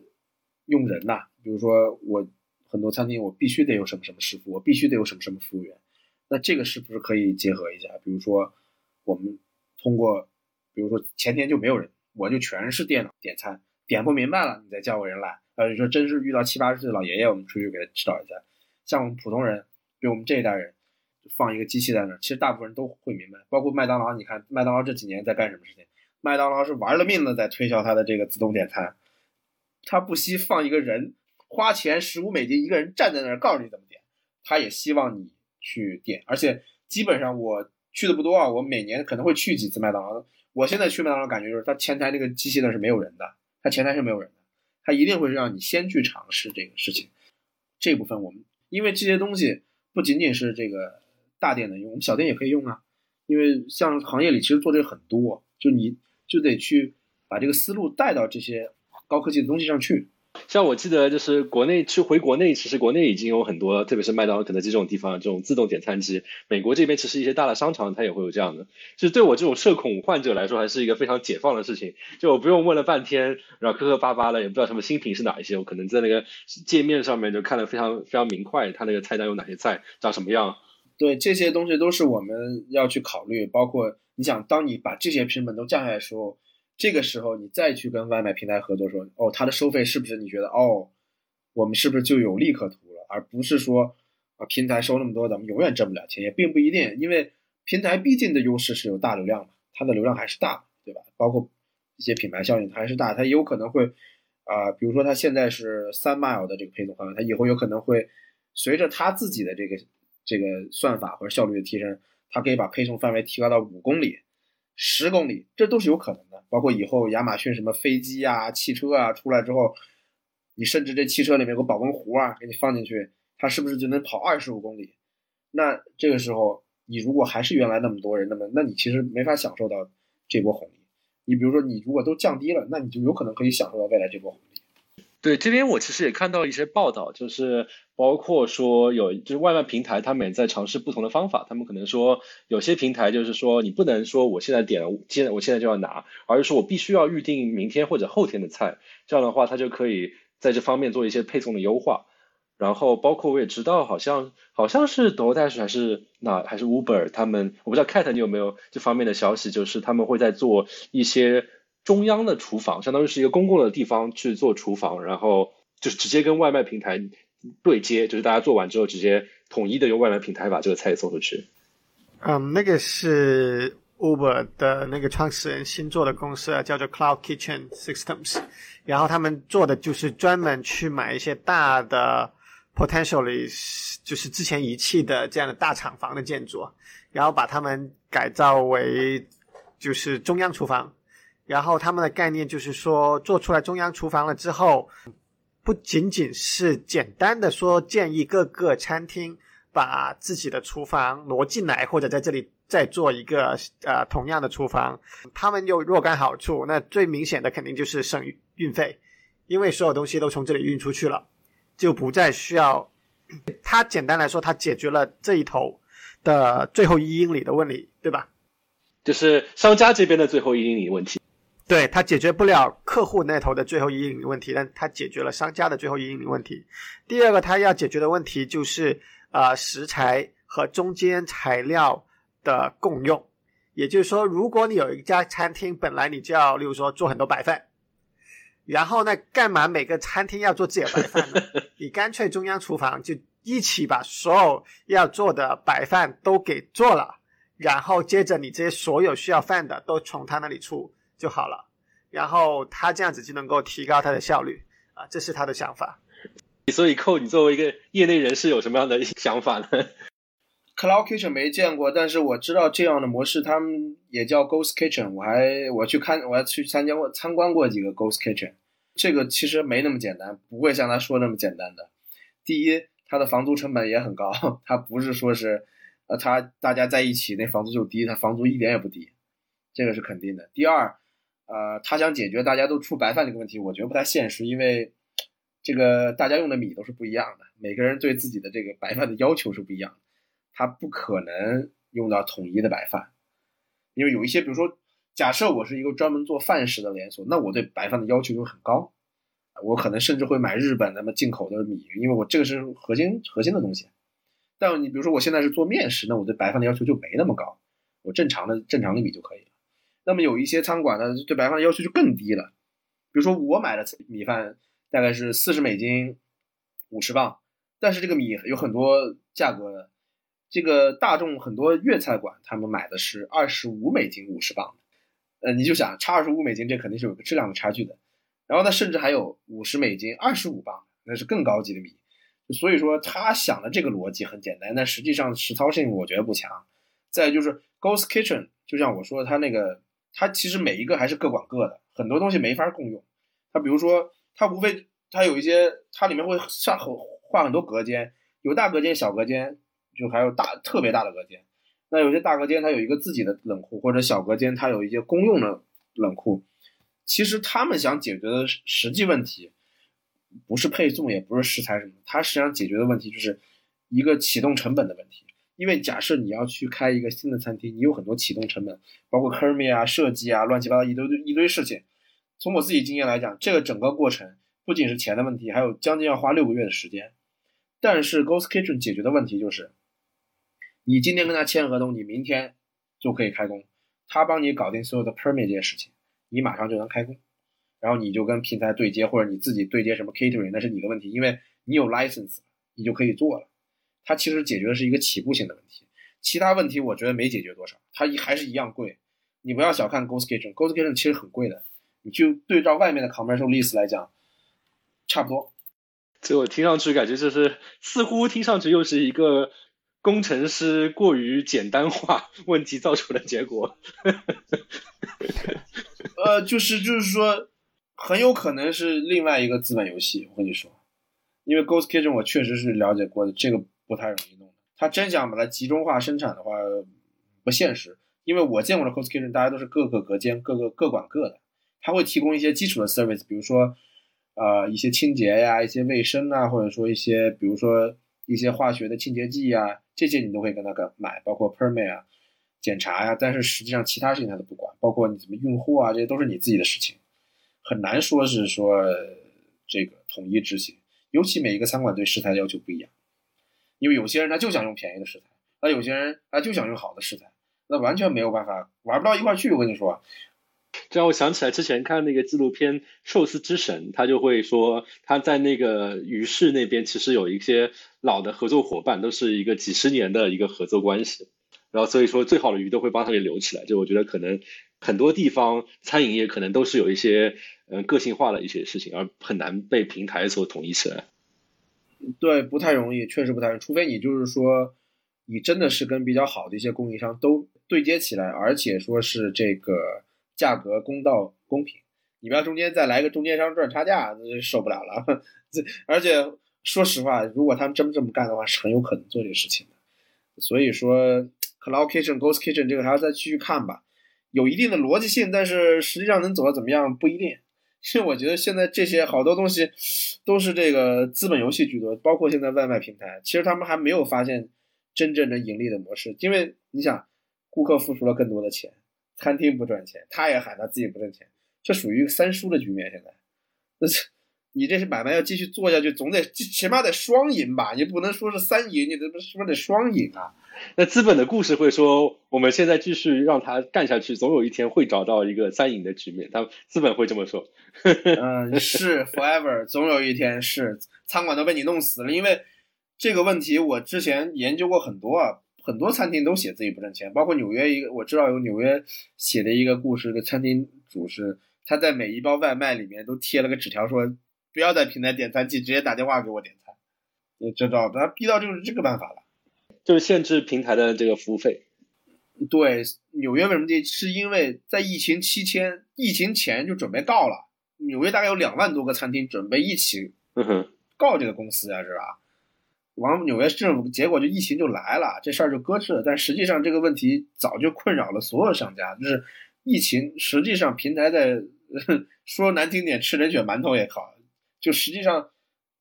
Speaker 4: 用人呐，比如说我很多餐厅，我必须得有什么什么师傅，我必须得有什么什么服务员。那这个是不是可以结合一下？比如说，我们通过，比如说前天就没有人，我就全是电脑点餐，点不明白了，你再叫个人来。呃，你说真是遇到七八十岁的老爷爷，我们出去给他指导一下。像我们普通人，比如我们这一代人，放一个机器在那儿，其实大部分人都会明白。包括麦当劳，你看麦当劳这几年在干什么事情？麦当劳是玩了命的在推销它的这个自动点餐，他不惜放一个人，花钱十五美金一个人站在那儿告诉你怎么点，他也希望你。去点，而且基本上我去的不多啊，我每年可能会去几次麦当劳。我现在去麦当劳感觉就是，它前台那个机器那是没有人的，它前台是没有人的，它一定会让你先去尝试这个事情。这部分我们因为这些东西不仅仅是这个大店能用，我们小店也可以用啊。因为像行业里其实做这个很多，就你就得去把这个思路带到这些高科技的东西上去。
Speaker 1: 像我记得，就是国内去回国内，其实国内已经有很多，特别是麦当劳、肯德基这种地方，这种自动点餐机。美国这边其实一些大的商场它也会有这样的。就对我这种社恐患者来说，还是一个非常解放的事情。就我不用问了半天，然后磕磕巴巴的，也不知道什么新品是哪一些，我可能在那个界面上面就看得非常非常明快，它那个菜单有哪些菜，长什么样。
Speaker 4: 对这些东西都是我们要去考虑，包括你想，当你把这些成本都降下来的时候，这个时候你再去跟外卖平台合作，说哦，它的收费是不是你觉得哦，我们是不是就有利可图了？而不是说啊，平台收那么多，咱们永远挣不了钱，也并不一定，因为平台毕竟的优势是有大流量嘛，它的流量还是大，对吧？包括一些品牌效应它还是大，它有可能会啊，比如说它现在是三 mile 的这个配送范围，它以后有可能会随着它自己的这个。这个算法或者效率的提升，它可以把配送范围提高到五公里、十公里，这都是有可能的。包括以后亚马逊什么飞机啊、汽车啊出来之后，你甚至这汽车里面有个保温壶啊，给你放进去，它是不是就能跑二十五公里？那这个时候，你如果还是原来那么多人，那么那你其实没法享受到这波红利。你比如说，你如果都降低了，那你就有可能可以享受到未来这波红利。
Speaker 1: 对，这边我其实也看到一些报道，就是包括说有就是外卖平台，他们也在尝试不同的方法。他们可能说有些平台就是说你不能说我现在点了，现我现在就要拿，而是说我必须要预定明天或者后天的菜。这样的话，它就可以在这方面做一些配送的优化。然后包括我也知道，好像好像是 DoorDash 还是哪还是 Uber，他们我不知道 Cat 你有没有这方面的消息，就是他们会在做一些。中央的厨房相当于是一个公共的地方去做厨房，然后就是直接跟外卖平台对接，就是大家做完之后直接统一的用外卖平台把这个菜送出去。
Speaker 3: 嗯，那个是 Uber 的那个创始人新做的公司啊，叫做 Cloud Kitchen Systems，然后他们做的就是专门去买一些大的 potentially 就是之前遗弃的这样的大厂房的建筑，然后把它们改造为就是中央厨房。然后他们的概念就是说，做出来中央厨房了之后，不仅仅是简单的说建议各个餐厅把自己的厨房挪进来，或者在这里再做一个呃同样的厨房，他们有若干好处。那最明显的肯定就是省运费，因为所有东西都从这里运出去了，就不再需要。它简单来说，它解决了这一头的最后一英里的问题，对吧？
Speaker 1: 就是商家这边的最后一英里问题。
Speaker 3: 对它解决不了客户那头的最后一英里问题，但它解决了商家的最后一英里问题。第二个，它要解决的问题就是呃食材和中间材料的共用。也就是说，如果你有一家餐厅，本来你就要，例如说做很多白饭，然后呢，干嘛每个餐厅要做自己的白饭呢？你干脆中央厨房就一起把所有要做的白饭都给做了，然后接着你这些所有需要饭的都从他那里出。就好了，然后他这样子就能够提高他的效率啊，这是他的想法。
Speaker 1: 所以寇，你作为一个业内人士，有什么样的想法呢
Speaker 4: ？Cloud Kitchen 没见过，但是我知道这样的模式，他们也叫 Ghost Kitchen。我还我去看，我还去参加过参观过几个 Ghost Kitchen。这个其实没那么简单，不会像他说那么简单的。第一，它的房租成本也很高，它不是说是呃，他大家在一起那房租就低，它房租一点也不低，这个是肯定的。第二。呃，他想解决大家都出白饭这个问题，我觉得不太现实，因为这个大家用的米都是不一样的，每个人对自己的这个白饭的要求是不一样的，他不可能用到统一的白饭，因为有一些，比如说，假设我是一个专门做饭食的连锁，那我对白饭的要求就很高，我可能甚至会买日本那么进口的米，因为我这个是核心核心的东西。但你比如说我现在是做面食，那我对白饭的要求就没那么高，我正常的正常的米就可以。那么有一些餐馆呢，对白饭的要求就更低了。比如说我买的米饭大概是四十美金，五十磅，但是这个米有很多价格的。这个大众很多粤菜馆他们买的是二十五美金五十磅，呃，你就想差二十五美金，这肯定是有个质量的差距的。然后呢，甚至还有五十美金二十五磅，那是更高级的米。所以说他想的这个逻辑很简单，但实际上实操性我觉得不强。再就是 Ghost Kitchen，就像我说的他那个。它其实每一个还是各管各的，很多东西没法共用。它比如说，它无非它有一些，它里面会上很画很多隔间，有大隔间、小隔间，就还有大特别大的隔间。那有些大隔间它有一个自己的冷库，或者小隔间它有一些公用的冷库。其实他们想解决的实际问题，不是配送，也不是食材什么，它实际上解决的问题就是一个启动成本的问题。因为假设你要去开一个新的餐厅，你有很多启动成本，包括 k e r m i 啊、设计啊、乱七八糟一堆一堆事情。从我自己经验来讲，这个整个过程不仅是钱的问题，还有将近要花六个月的时间。但是 Ghost Kitchen 解决的问题就是，你今天跟他签合同，你明天就可以开工，他帮你搞定所有的 permit 这些事情，你马上就能开工，然后你就跟平台对接，或者你自己对接什么 catering，那是你的问题，因为你有 license，你就可以做了。它其实解决的是一个起步性的问题，其他问题我觉得没解决多少，它一还是一样贵。你不要小看 Ghost Kitchen，Ghost Kitchen 其实很贵的。你就对照外面的 commercial list 来讲，差不多。
Speaker 1: 这我听上去感觉就是，似乎听上去又是一个工程师过于简单化问题造成的结果。
Speaker 4: 呃，就是就是说，很有可能是另外一个资本游戏。我跟你说，因为 Ghost Kitchen 我确实是了解过的，这个不太容易弄的。他真想把它集中化生产的话，不现实。因为我见过的 coskitchen，大家都是各个隔间，各个各管各的。他会提供一些基础的 service，比如说，呃，一些清洁呀，一些卫生啊，或者说一些，比如说一些化学的清洁剂呀，这些你都会跟他买，包括 permit 啊，检查呀。但是实际上其他事情他都不管，包括你怎么运货啊，这些都是你自己的事情，很难说是说这个统一执行。尤其每一个餐馆对食材要求不一样，因为有些人他就想用便宜的食材，那有些人他就想用好的食材，那完全没有办法玩不到一块去。我跟你说。
Speaker 1: 这让我想起来之前看那个纪录片《寿司之神》，他就会说他在那个鱼市那边其实有一些老的合作伙伴，都是一个几十年的一个合作关系。然后所以说最好的鱼都会帮他给留起来。就我觉得可能很多地方餐饮业可能都是有一些嗯个性化的一些事情，而很难被平台所统一起来。
Speaker 4: 对，不太容易，确实不太容易。除非你就是说你真的是跟比较好的一些供应商都对接起来，而且说是这个。价格公道公平，你不要中间再来个中间商赚差价，那就受不了了。这而且说实话，如果他们真这么干的话，是很有可能做这个事情的。所以说，Cloud Kitchen、Ghost Kitchen 这个还要再继续看吧，有一定的逻辑性，但是实际上能走到怎么样不一定。其实我觉得现在这些好多东西都是这个资本游戏居多，包括现在外卖平台，其实他们还没有发现真正的盈利的模式，因为你想，顾客付出了更多的钱。餐厅不赚钱，他也喊他自己不挣钱，这属于三输的局面。现在，那 这你这是买卖要继续做下去，总得起码得双赢吧？你不能说是三赢，你这不是不是得双赢啊？
Speaker 1: 那资本的故事会说，我们现在继续让他干下去，总有一天会找到一个三赢的局面。他资本会这么说。
Speaker 4: 嗯，是 forever，总有一天是餐馆都被你弄死了。因为这个问题，我之前研究过很多啊。很多餐厅都写自己不挣钱，包括纽约一个我知道有纽约写的一个故事，的餐厅主是他在每一包外卖里面都贴了个纸条，说不要在平台点餐器，直接打电话给我点餐。你知道，他逼到就是这个办法了，
Speaker 1: 就是限制平台的这个服务费。
Speaker 4: 对，纽约为什么这？是因为在疫情期间，疫情前就准备告了，纽约大概有两万多个餐厅准备一起告这个公司啊，是吧？往纽约市政府，结果就疫情就来了，这事儿就搁置了。但实际上这个问题早就困扰了所有商家，就是疫情实际上平台在 说难听点吃人血馒头也好，就实际上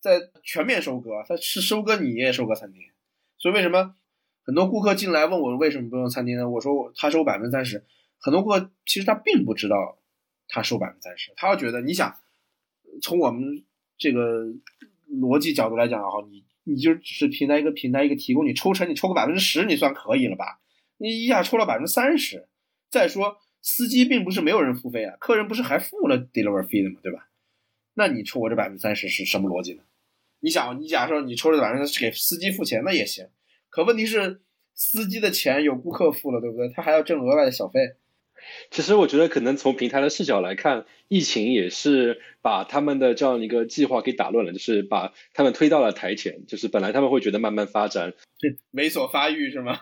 Speaker 4: 在全面收割，他是收割你也收割餐厅。所以为什么很多顾客进来问我为什么不用餐厅呢？我说他收百分之三十，很多顾客其实他并不知道他收百分之三十，他要觉得你想从我们这个逻辑角度来讲啊，你。你就只是平台一个平台一个提供，你抽成你抽个百分之十，你算可以了吧？你一下抽了百分之三十，再说司机并不是没有人付费啊，客人不是还付了 delivery fee 的吗？对吧？那你抽我这百分之三十是什么逻辑呢？你想，你假设你抽这百分之三十给司机付钱，那也行，可问题是司机的钱有顾客付了，对不对？他还要挣额外的小费。
Speaker 1: 其实我觉得，可能从平台的视角来看，疫情也是把他们的这样一个计划给打乱了，就是把他们推到了台前。就是本来他们会觉得慢慢发展，
Speaker 4: 猥琐发育是吗？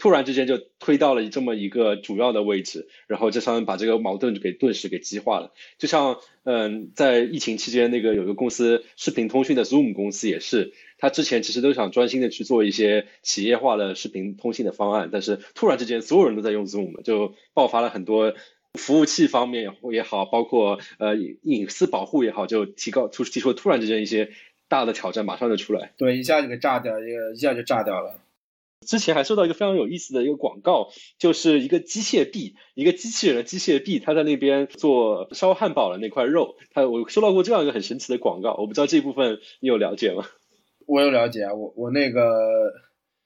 Speaker 1: 突然之间就推到了这么一个主要的位置，然后这上面把这个矛盾给顿时给激化了。就像嗯，在疫情期间，那个有个公司视频通讯的 Zoom 公司也是，他之前其实都想专心的去做一些企业化的视频通信的方案，但是突然之间所有人都在用 Zoom，就爆发了很多。服务器方面也好，包括呃隐私保护也好，就提高突提出突然之间一些大的挑战，马上就出来。
Speaker 4: 对，一下就给炸掉，一个一下就炸掉了。
Speaker 1: 之前还收到一个非常有意思的一个广告，就是一个机械臂，一个机器人的机械臂，他在那边做烧汉堡的那块肉。他我收到过这样一个很神奇的广告，我不知道这部分你有了解吗？
Speaker 4: 我有了解啊，我我那个。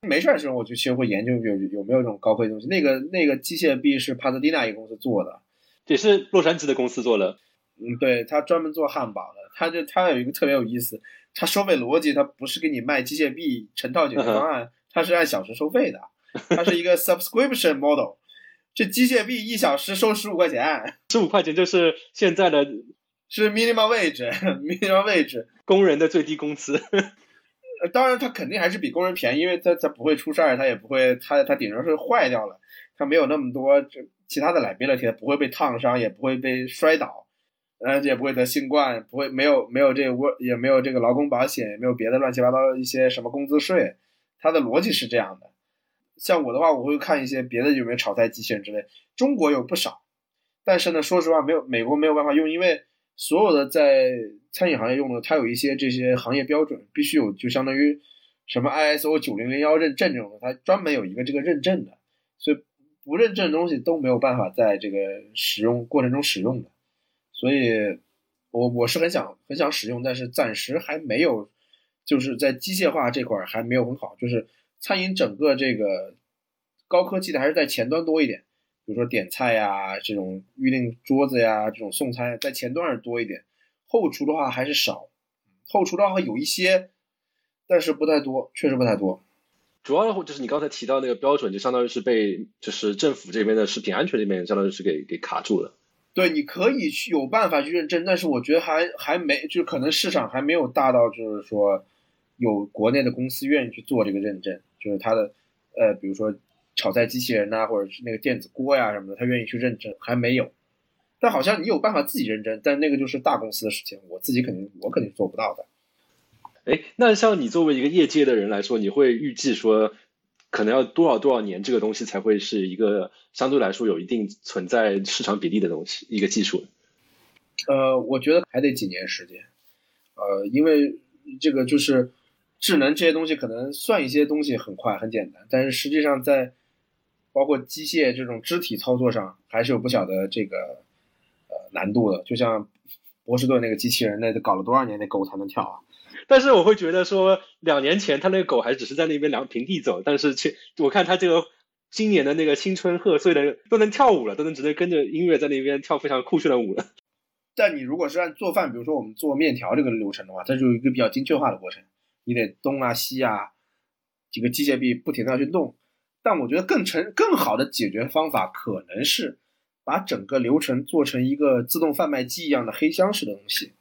Speaker 4: 没事的时候，我就其实会研究有有没有这种高科技东西。那个那个机械臂是帕特蒂纳一个公司做的，
Speaker 1: 也是洛杉矶的公司做的。
Speaker 4: 嗯，对他专门做汉堡的。他就他有一个特别有意思，他收费逻辑他不是给你卖机械臂成套解决方案，他是按小时收费的。它是一个 subscription model，这机械臂一小时收十五块钱，
Speaker 1: 十五块钱就是现在的，
Speaker 4: 是 minimum wage，minimum wage，
Speaker 1: 工人的最低工资。
Speaker 4: 当然，它肯定还是比工人便宜，因为它它不会出事儿，它也不会，它它顶多是坏掉了，它没有那么多这其他的 liability，不会被烫伤，也不会被摔倒，呃，也不会得新冠，不会没有没有这个窝，也没有这个劳工保险，也没有别的乱七八糟一些什么工资税，它的逻辑是这样的。像我的话，我会看一些别的有没有炒菜机器人之类，中国有不少，但是呢，说实话，没有美国没有办法用，因为。所有的在餐饮行业用的，它有一些这些行业标准，必须有，就相当于什么 ISO 九零零幺认证这种，它专门有一个这个认证的，所以不认证的东西都没有办法在这个使用过程中使用的。所以，我我是很想很想使用，但是暂时还没有，就是在机械化这块还没有很好，就是餐饮整个这个高科技的还是在前端多一点。比如说点菜呀，这种预定桌子呀，这种送餐在前端是多一点，后厨的话还是少。后厨的话有一些，但是不太多，确实不太多。
Speaker 1: 主要就是你刚才提到那个标准，就相当于是被就是政府这边的食品安全这边相当于是给给卡住了。
Speaker 4: 对，你可以去有办法去认证，但是我觉得还还没，就可能市场还没有大到就是说有国内的公司愿意去做这个认证，就是它的呃，比如说。炒菜机器人呐，或者是那个电子锅呀什么的，他愿意去认证，还没有。但好像你有办法自己认证，但那个就是大公司的事情，我自己肯定我肯定做不到的。
Speaker 1: 哎，那像你作为一个业界的人来说，你会预计说，可能要多少多少年，这个东西才会是一个相对来说有一定存在市场比例的东西，一个技术？
Speaker 4: 呃，我觉得还得几年时间。呃，因为这个就是智能这些东西，可能算一些东西很快很简单，但是实际上在包括机械这种肢体操作上，还是有不小的这个呃难度的。就像波士顿那个机器人，那得搞了多少年，那狗才能跳啊？
Speaker 1: 但是我会觉得说，两年前他那个狗还只是在那边两平地走，但是去我看他这个今年的那个新春贺岁的都能跳舞了，都能直接跟着音乐在那边跳非常酷炫的舞了。
Speaker 4: 但你如果是按做饭，比如说我们做面条这个流程的话，它就有一个比较精确化的过程，你得东啊西啊，几个机械臂不停的要去动。但我觉得更成更好的解决方法可能是把整个流程做成一个自动贩卖机一样的黑箱式的东西。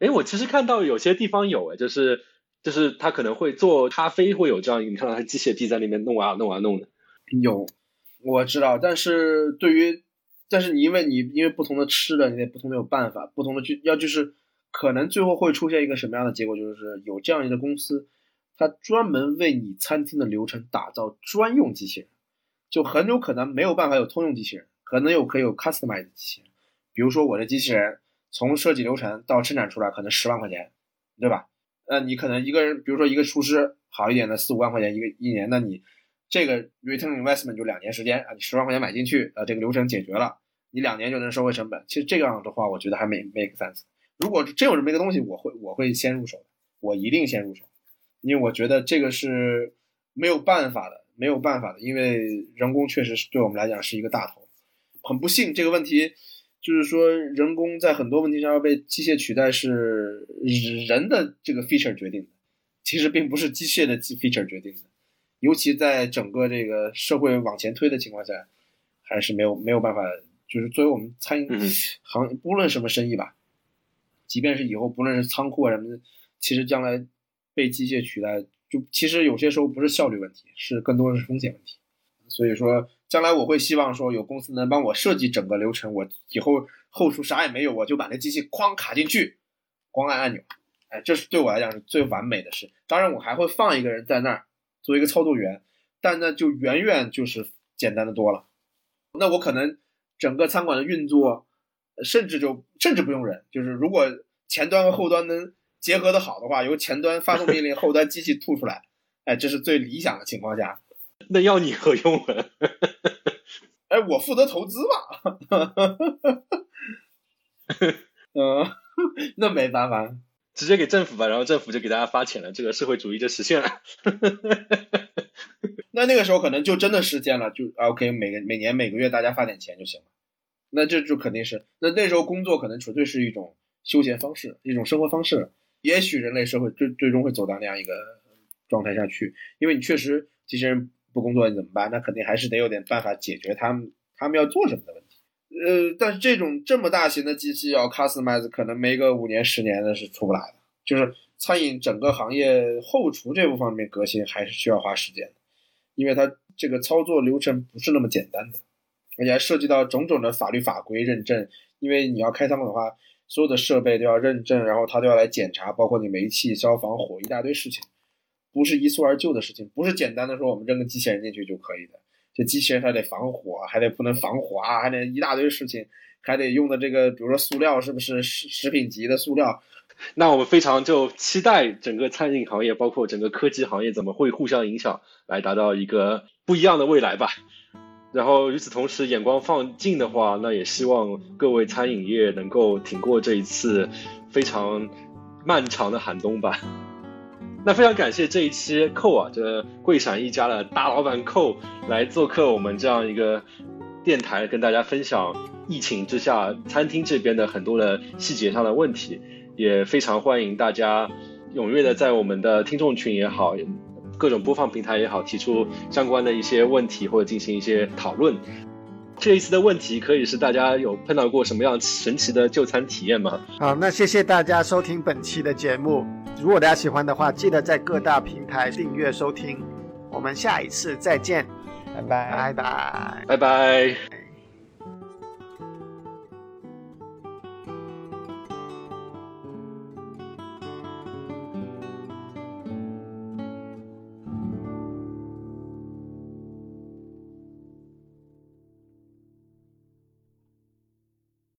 Speaker 1: 哎，我其实看到有些地方有，哎，就是就是他可能会做咖啡，会有这样一个，你看到他机械臂在那边弄啊弄啊弄的。
Speaker 4: 有，我知道，但是对于，但是你因为你因为不同的吃的，你得不同的有办法，不同的去要就是可能最后会出现一个什么样的结果，就是有这样一个公司。它专门为你餐厅的流程打造专用机器人，就很有可能没有办法有通用机器人，可能有可以有 customized 机器人。比如说我的机器人从设计流程到生产出来可能十万块钱，对吧？那你可能一个人，比如说一个厨师好一点的四五万块钱一个一年，那你这个 return investment 就两年时间啊，你十万块钱买进去，呃，这个流程解决了，你两年就能收回成本。其实这样的话，我觉得还没 make sense。如果真有这么一个东西，我会我会先入手的，我一定先入手。因为我觉得这个是没有办法的，没有办法的，因为人工确实是对我们来讲是一个大头。很不幸，这个问题就是说，人工在很多问题上要被机械取代，是人的这个 feature 决定的，其实并不是机械的 feature 决定的。尤其在整个这个社会往前推的情况下，还是没有没有办法。就是作为我们餐饮行，不论什么生意吧，即便是以后不论是仓库啊什么的，其实将来。被机械取代，就其实有些时候不是效率问题，是更多的是风险问题。所以说，将来我会希望说有公司能帮我设计整个流程，我以后后厨啥也没有，我就把那机器哐卡进去，光按按钮，哎，这是对我来讲是最完美的事。当然，我还会放一个人在那儿做一个操作员，但那就远远就是简单的多了。那我可能整个餐馆的运作，甚至就甚至不用人，就是如果前端和后端能结合的好的话，由前端发送命令，后端机器吐出来，哎，这是最理想的情况下。
Speaker 1: 那要你何用啊？
Speaker 4: 哎，我负责投资嘛。嗯，那没办法，
Speaker 1: 直接给政府吧，然后政府就给大家发钱了，这个社会主义就实现了。
Speaker 4: 那那个时候可能就真的实现了，就 OK，每个每年每个月大家发点钱就行了。那这就肯定是，那那时候工作可能纯粹是一种休闲方式，一种生活方式。也许人类社会最最终会走到那样一个状态下去，因为你确实机器人。不工作你怎么办？那肯定还是得有点办法解决他们他们要做什么的问题。呃，但是这种这么大型的机器要 customize，可能没个五年十年的是出不来的。就是餐饮整个行业后厨这部方面革新还是需要花时间的，因为它这个操作流程不是那么简单的，而且还涉及到种种的法律法规认证。因为你要开汤的话，所有的设备都要认证，然后他都要来检查，包括你煤气、消防、火一大堆事情。不是一蹴而就的事情，不是简单的说我们扔个机器人进去就可以的。这机器人还得防火，还得不能防滑，还得一大堆事情，还得用的这个，比如说塑料是不是食食品级的塑料？
Speaker 1: 那我们非常就期待整个餐饮行业，包括整个科技行业怎么会互相影响，来达到一个不一样的未来吧。然后与此同时，眼光放近的话，那也希望各位餐饮业能够挺过这一次非常漫长的寒冬吧。那非常感谢这一期寇啊，这贵闪一家的大老板寇来做客我们这样一个电台，跟大家分享疫情之下餐厅这边的很多的细节上的问题，也非常欢迎大家踊跃的在我们的听众群也好，各种播放平台也好，提出相关的一些问题或者进行一些讨论。这一次的问题可以是大家有碰到过什么样神奇的就餐体验吗？
Speaker 3: 好，那谢谢大家收听本期的节目。如果大家喜欢的话，记得在各大平台订阅收听。我们下一次再见，
Speaker 2: 拜拜，
Speaker 3: 拜拜，
Speaker 1: 拜拜。